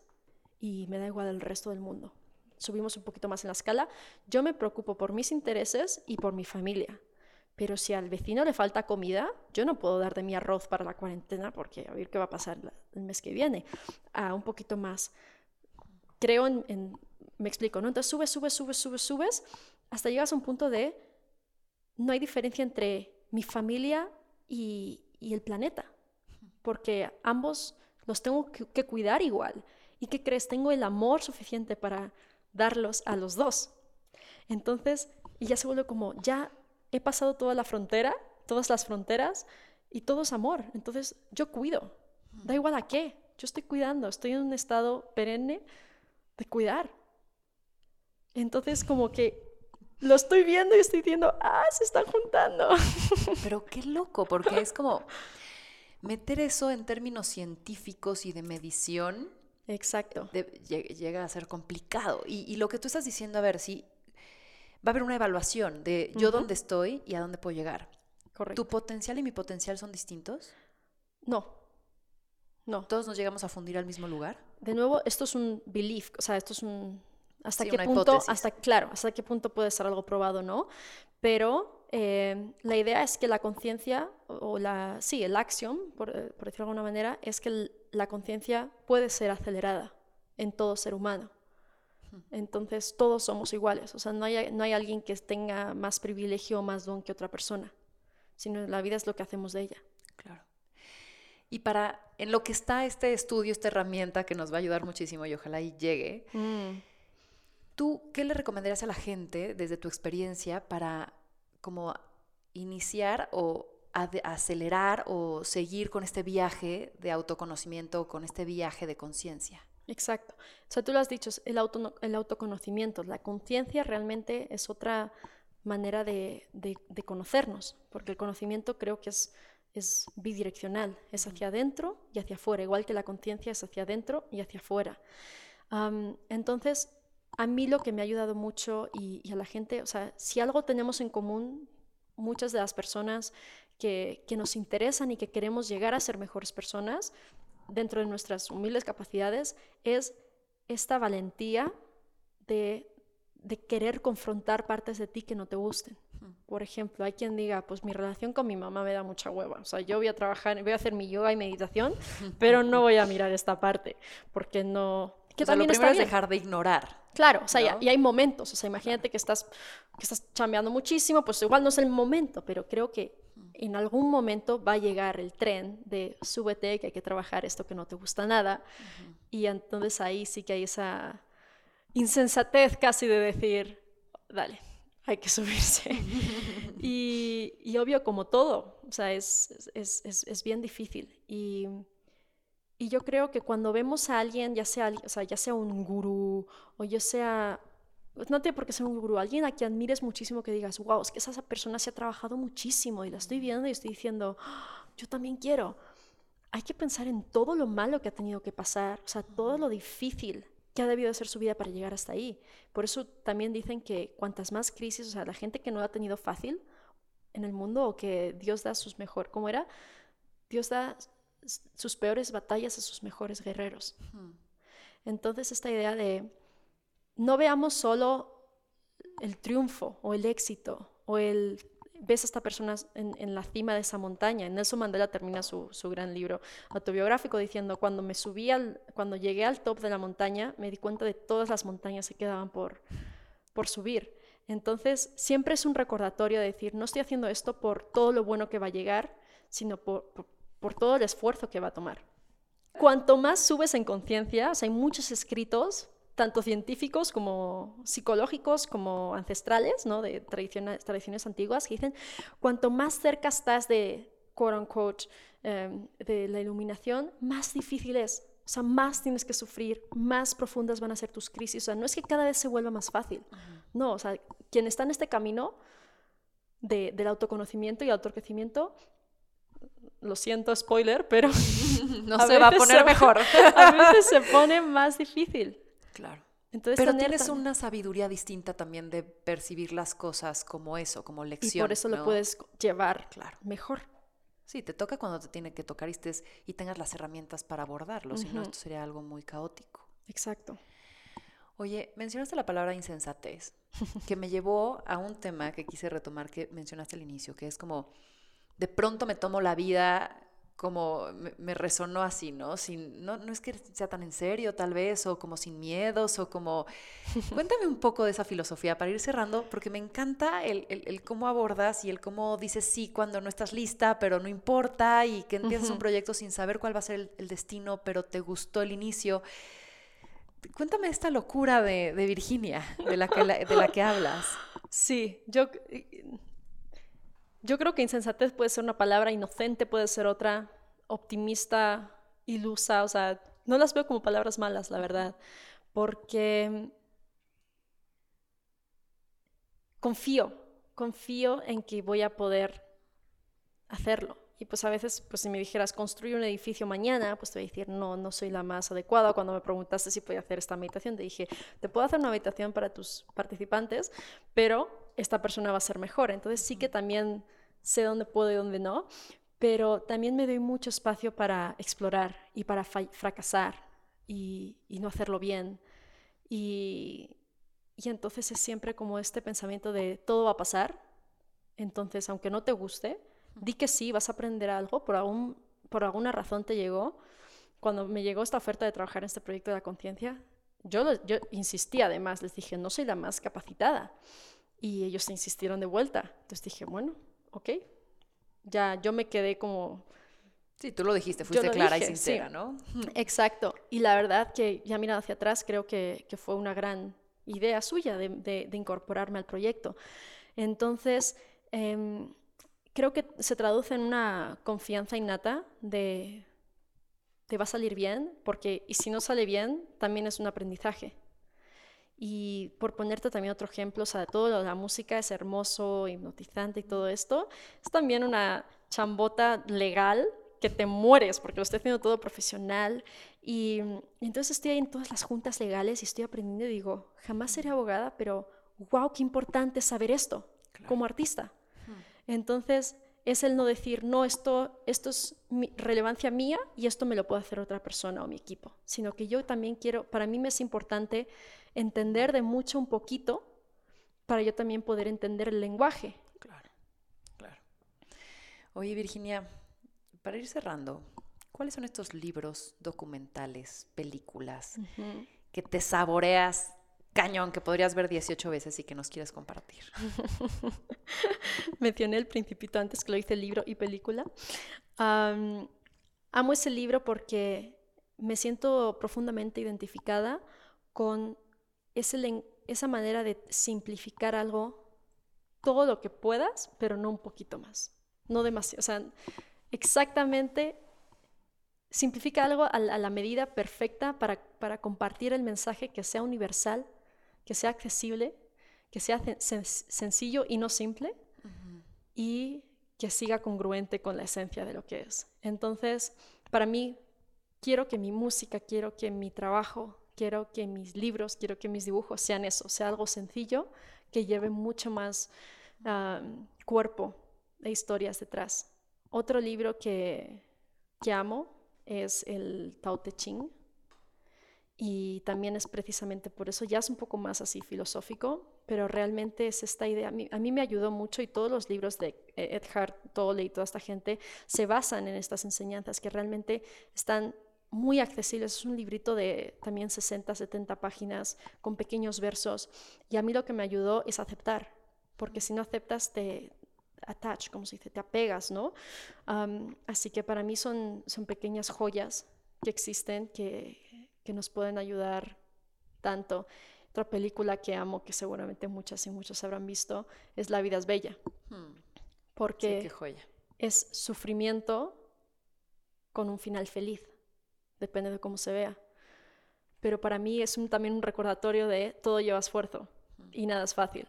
y me da igual el resto del mundo subimos un poquito más en la escala, yo me preocupo por mis intereses y por mi familia. Pero si al vecino le falta comida, yo no puedo dar de mi arroz para la cuarentena porque a ver qué va a pasar el mes que viene. a un poquito más. Creo en, me explico, ¿no? Entonces subes, subes, subes, subes, subes, hasta llegas a un punto de no hay diferencia entre mi familia y, y el planeta, porque ambos los tengo que, que cuidar igual. ¿Y qué crees? Tengo el amor suficiente para darlos a los dos. Entonces, y ya se vuelve como, ya he pasado toda la frontera, todas las fronteras, y todo es amor. Entonces, yo cuido. Da igual a qué. Yo estoy cuidando, estoy en un estado perenne de cuidar. Entonces, como que lo estoy viendo y estoy diciendo, ah, se están juntando. [LAUGHS] Pero qué loco, porque es como meter eso en términos científicos y de medición. Exacto. llega a ser complicado. Y, lo que tú estás diciendo, a ver, si va a haber una evaluación de yo dónde estoy y a dónde puedo llegar. Correcto. ¿Tu potencial y mi potencial son distintos? No. No. ¿Todos nos llegamos a fundir al mismo lugar? De nuevo, esto es un belief, o sea, esto es un hasta qué punto, hasta claro, hasta qué punto puede ser algo probado, ¿no? Pero eh, la idea es que la conciencia, o la, sí, el axiom, por, eh, por decirlo de alguna manera, es que la conciencia puede ser acelerada en todo ser humano. Entonces todos somos iguales, o sea, no hay, no hay alguien que tenga más privilegio o más don que otra persona, sino la vida es lo que hacemos de ella. Claro. Y para, en lo que está este estudio, esta herramienta que nos va a ayudar muchísimo y ojalá y llegue, mm. ¿Tú qué le recomendarías a la gente desde tu experiencia para como iniciar o acelerar o seguir con este viaje de autoconocimiento, con este viaje de conciencia? Exacto. O sea, tú lo has dicho, el, auto, el autoconocimiento, la conciencia realmente es otra manera de, conocernos, porque el conocimiento creo que es, es bidireccional, es hacia adentro y hacia afuera, igual que la conciencia es hacia adentro y hacia afuera. entonces, a mí lo que me ha ayudado mucho y, a la gente, o sea, si algo tenemos en común, muchas de las personas que, nos interesan y que queremos llegar a ser mejores personas dentro de nuestras humildes capacidades, es esta valentía de, querer confrontar partes de ti que no te gusten. Por ejemplo, hay quien diga, pues mi relación con mi mamá me da mucha hueva. O sea, yo voy a trabajar, voy a hacer mi yoga y meditación, [LAUGHS] pero no voy a mirar esta parte, porque no... Que también lo primero es dejar de ignorar. Claro, o sea, y, hay momentos, o sea, imagínate que estás, que estás chambeando muchísimo, pues igual no es el momento, pero creo que en algún momento va a llegar el tren de súbete, que hay que trabajar esto que no te gusta nada, y entonces ahí sí que hay esa insensatez casi de decir, dale, hay que [LAUGHS] subirse. y, y, obvio, como todo, o sea, es, es, es, es bien difícil. Y y yo creo que cuando vemos a alguien, ya sea, ya sea un gurú o ya sea, no tiene por qué ser un gurú, alguien a quien admires muchísimo que digas, wow, es que esa persona se ha trabajado muchísimo y la estoy viendo y estoy diciendo, ah, yo también quiero. Hay que pensar en todo lo malo que ha tenido que pasar, o sea, todo lo difícil que ha debido de ser su vida para llegar hasta ahí. Por eso también dicen que cuantas más crisis, o sea, la gente que no ha tenido fácil en el mundo o que Dios da sus mejor, ¿cómo era? Dios da sus peores batallas a sus mejores guerreros. Entonces esta idea de no veamos solo el triunfo o el éxito o el ves a esta persona en, la cima de esa montaña. Nelson Mandela termina su, gran libro autobiográfico diciendo, cuando me subí al, cuando llegué al top de la montaña, me di cuenta de todas las montañas que quedaban por, por subir. Entonces, siempre es un recordatorio de decir, no estoy haciendo esto por todo lo bueno que va a llegar, sino por, por todo el esfuerzo que va a tomar. Cuanto más subes en conciencia, hay muchos escritos, tanto científicos como psicológicos, como ancestrales, ¿no? de tradiciones, tradiciones antiguas, que dicen, cuanto más cerca estás de, quote unquote, em, de la iluminación, más difícil es. O sea, más tienes que sufrir, más profundas van a ser tus crisis. O sea, no es que cada vez se vuelva más fácil. No, o sea, quien está en este camino de, del autoconocimiento y autocrecimiento lo siento, spoiler, pero [LAUGHS] no [LAUGHS] se va a poner mejor. [LAUGHS] a veces se pone más difícil. Claro. Entonces, pero tienes una sabiduría distinta también de percibir las cosas como eso, como lección. Y por eso lo puedes llevar claro. mejor. Sí, te toca cuando te tiene que tocar y, estés, y tengas las herramientas para abordarlo, si no, esto sería algo muy caótico. Exacto. Oye, mencionaste la palabra insensatez, que me llevó a un tema que quise retomar que mencionaste al inicio, que es como de pronto me tomo la vida como me, resonó así, ¿no? Sin, ¿no? No es que sea tan en serio tal vez, o como sin miedos, o como... [LAUGHS] Cuéntame un poco de esa filosofía para ir cerrando, porque me encanta el, el, cómo abordas y el cómo dices sí cuando no estás lista, pero no importa, y que empiezas un proyecto sin saber cuál va a ser el, el destino, pero te gustó el inicio. Cuéntame esta locura de, Virginia, de la, que, de la que hablas. Sí, yo, yo creo que insensatez puede ser una palabra, inocente puede ser otra, optimista, ilusa, o sea, no las veo como palabras malas, la verdad, porque confío, confío en que voy a poder hacerlo. Y pues a veces, pues si me dijeras, construir un edificio mañana, pues te voy a decir, no, no soy la más adecuada. Cuando me preguntaste si podía hacer esta meditación, te dije, te puedo hacer una meditación para tus participantes, pero esta persona va a ser mejor. Entonces sí que también sé dónde puedo y dónde no, pero también me doy mucho espacio para explorar y para fracasar y, y, no hacerlo bien. Y, y entonces es siempre como este pensamiento de todo va a pasar. Entonces, aunque no te guste, Di que sí, vas a aprender algo, por, algún, por alguna razón te llegó. Cuando me llegó esta oferta de trabajar en este proyecto de la conciencia, yo, yo insistí además, les dije, no soy la más capacitada. Y ellos insistieron de vuelta. Entonces dije, bueno, ok. Ya yo me quedé como... Sí, tú lo dijiste, fuiste clara y sincera, ¿no? [LAUGHS] Exacto. Y la verdad que ya mirando hacia atrás, creo que, que fue una gran idea suya de, de, incorporarme al proyecto. Entonces, eh, creo que se traduce en una confianza innata de te va a salir bien, porque y si no sale bien, también es un aprendizaje. Y por ponerte también otro ejemplo, o sea, todo la música es hermoso, hipnotizante y todo esto, es también una chambota legal que te mueres porque lo estoy haciendo todo profesional. Y, entonces estoy ahí en todas las juntas legales y estoy aprendiendo y digo, jamás seré abogada, pero wow, qué importante saber esto como artista. Entonces, es el no decir, no, esto, esto es relevancia mía y esto me lo puede hacer otra persona o mi equipo, sino que yo también quiero, para mí me es importante entender de mucho un poquito para yo también poder entender el lenguaje. Claro, claro. Oye, Virginia, para ir cerrando, ¿cuáles son estos libros, documentales, películas que te saboreas cañón que podrías ver 18 veces y que nos quieres compartir. [LAUGHS] Mencioné el principito antes que lo hice libro y película. amo ese libro porque me siento profundamente identificada con ese, esa manera de simplificar algo todo lo que puedas, pero no un poquito más. No demasiado. O sea, exactamente simplifica algo a, la medida perfecta para, para compartir el mensaje que sea universal que sea accesible, que sea sencillo y no simple, y que siga congruente con la esencia de lo que es. Entonces, para mí, quiero que mi música, quiero que mi trabajo, quiero que mis libros, quiero que mis dibujos sean eso, sea algo sencillo, que lleve mucho más cuerpo e historias detrás. Otro libro que, que amo es el Tao Te Ching, y también es precisamente por eso, ya es un poco más así filosófico, pero realmente es esta idea, a mí, me ayudó mucho y todos los libros de Edhard Tolle y toda esta gente se basan en estas enseñanzas que realmente están muy accesibles. Es un librito de también 60, 70 páginas con pequeños versos. Y a mí lo que me ayudó es aceptar, porque si no aceptas te attach, como se dice, te apegas, ¿no? así que para mí son, son pequeñas joyas que existen que, que nos pueden ayudar tanto. Otra película que amo, que seguramente muchas y muchos habrán visto, es La vida es bella. Hmm. Porque es sufrimiento con un final feliz. Depende de cómo se vea. Pero para mí es también un recordatorio de todo lleva esfuerzo y nada es fácil.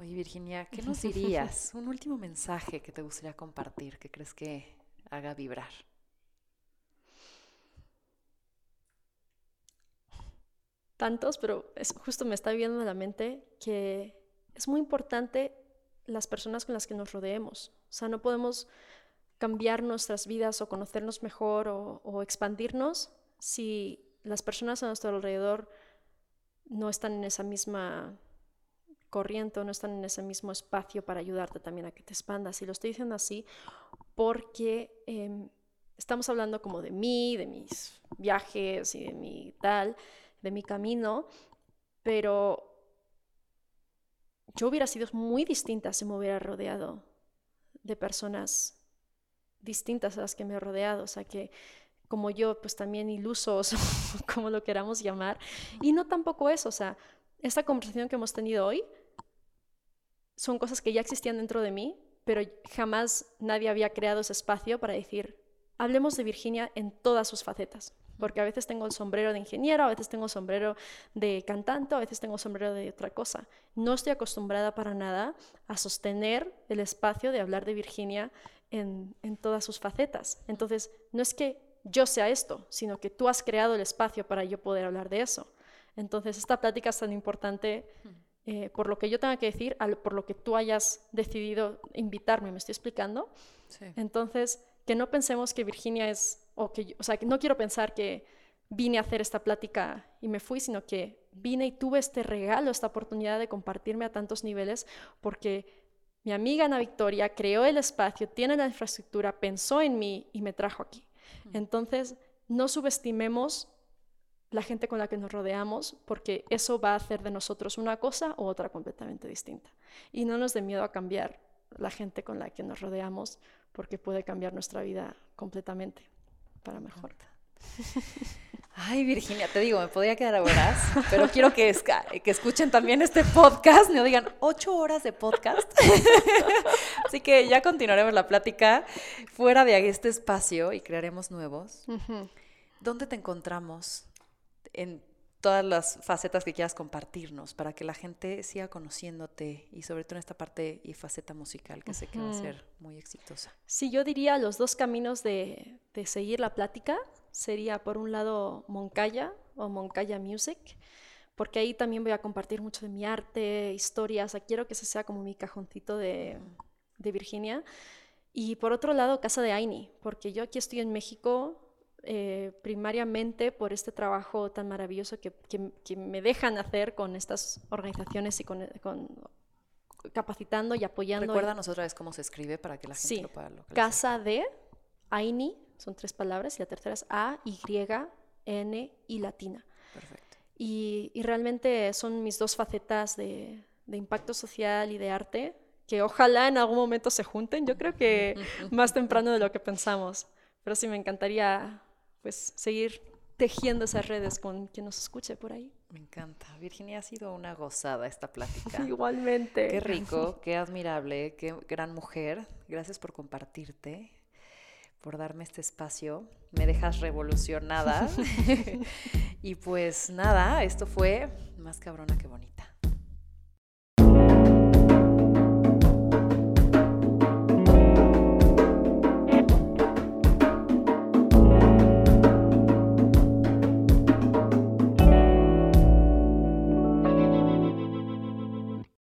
Oye, Virginia, ¿qué nos dirías? [LAUGHS] un último mensaje que te gustaría compartir, que crees que haga vibrar. tantos, pero es, justo me está viendo en la mente que es muy importante las personas con las que nos rodeemos. O sea, no podemos cambiar nuestras vidas o conocernos mejor o, expandirnos si las personas a nuestro alrededor no están en esa misma corriente no están en ese mismo espacio para ayudarte también a que te expandas. Y lo estoy diciendo así porque em, estamos hablando como de mí, de mis viajes y de mi tal, de mi camino, pero yo hubiera sido muy distinta si me hubiera rodeado de personas distintas a las que me he rodeado, o sea que como yo, pues también ilusos, [LAUGHS] como lo queramos llamar. Y no tampoco eso, o sea, esta conversación que hemos tenido hoy son cosas que ya existían dentro de mí, pero jamás nadie había creado ese espacio para decir, hablemos de Virginia en todas sus facetas. Porque a veces tengo el sombrero de ingeniero, a veces tengo el sombrero de cantante, a veces tengo el sombrero de otra cosa. No estoy acostumbrada para nada a sostener el espacio de hablar de Virginia en, en todas sus facetas. Entonces, no es que yo sea esto, sino que tú has creado el espacio para yo poder hablar de eso. Entonces, esta plática es tan importante eh, por lo que yo tenga que decir, por lo que tú hayas decidido invitarme, ¿me estoy explicando? Entonces, que no pensemos que Virginia es, o, que, o sea, que no quiero pensar que vine a hacer esta plática y me fui, sino que vine y tuve este regalo, esta oportunidad de compartirme a tantos niveles, porque mi amiga Ana Victoria creó el espacio, tiene la infraestructura, pensó en mí y me trajo aquí. Entonces, no subestimemos la gente con la que nos rodeamos, porque eso va a hacer de nosotros una cosa u otra completamente distinta. Y no nos dé miedo a cambiar la gente con la que nos rodeamos, porque puede cambiar nuestra vida completamente para mejor. Ay, Virginia, te digo, me podría quedar horas, pero quiero que, que escuchen también este podcast, no digan ocho horas de podcast. [LAUGHS] Así que ya continuaremos la plática fuera de este espacio y crearemos nuevos. ¿Dónde te encontramos? en todas las facetas que quieras compartirnos para que la gente siga conociéndote y sobre todo en esta parte y faceta musical que sé que va a ser muy exitosa. Sí, yo diría los dos caminos de, seguir la plática sería por un lado Moncaya o Moncaya Music, porque ahí también voy a compartir mucho de mi arte, historias, quiero que ese sea como mi cajoncito de, de Virginia. Y por otro lado, Casa de Aini, porque yo aquí estoy en México, eh, primariamente por este trabajo tan maravilloso que, me dejan hacer con estas organizaciones y con, capacitando y apoyando. Recuérdanos otra vez cómo se escribe para que la gente lo pueda localizar. Casa de Aini, son tres palabras, y la tercera es A, Y, N y latina. Perfecto. Y, realmente son mis dos facetas de, de impacto social y de arte que ojalá en algún momento se junten. Yo creo que [LAUGHS] más temprano de lo que pensamos. Pero sí me encantaría pues seguir tejiendo esas redes con quien nos escuche por ahí. Me encanta. Virginia, ha sido una gozada esta plática. [LAUGHS] Igualmente. Qué rico, qué admirable, qué gran mujer. Gracias por compartirte, por darme este espacio. Me dejas revolucionada. [LAUGHS] [LAUGHS] y pues nada, esto fue más cabrona que bonita.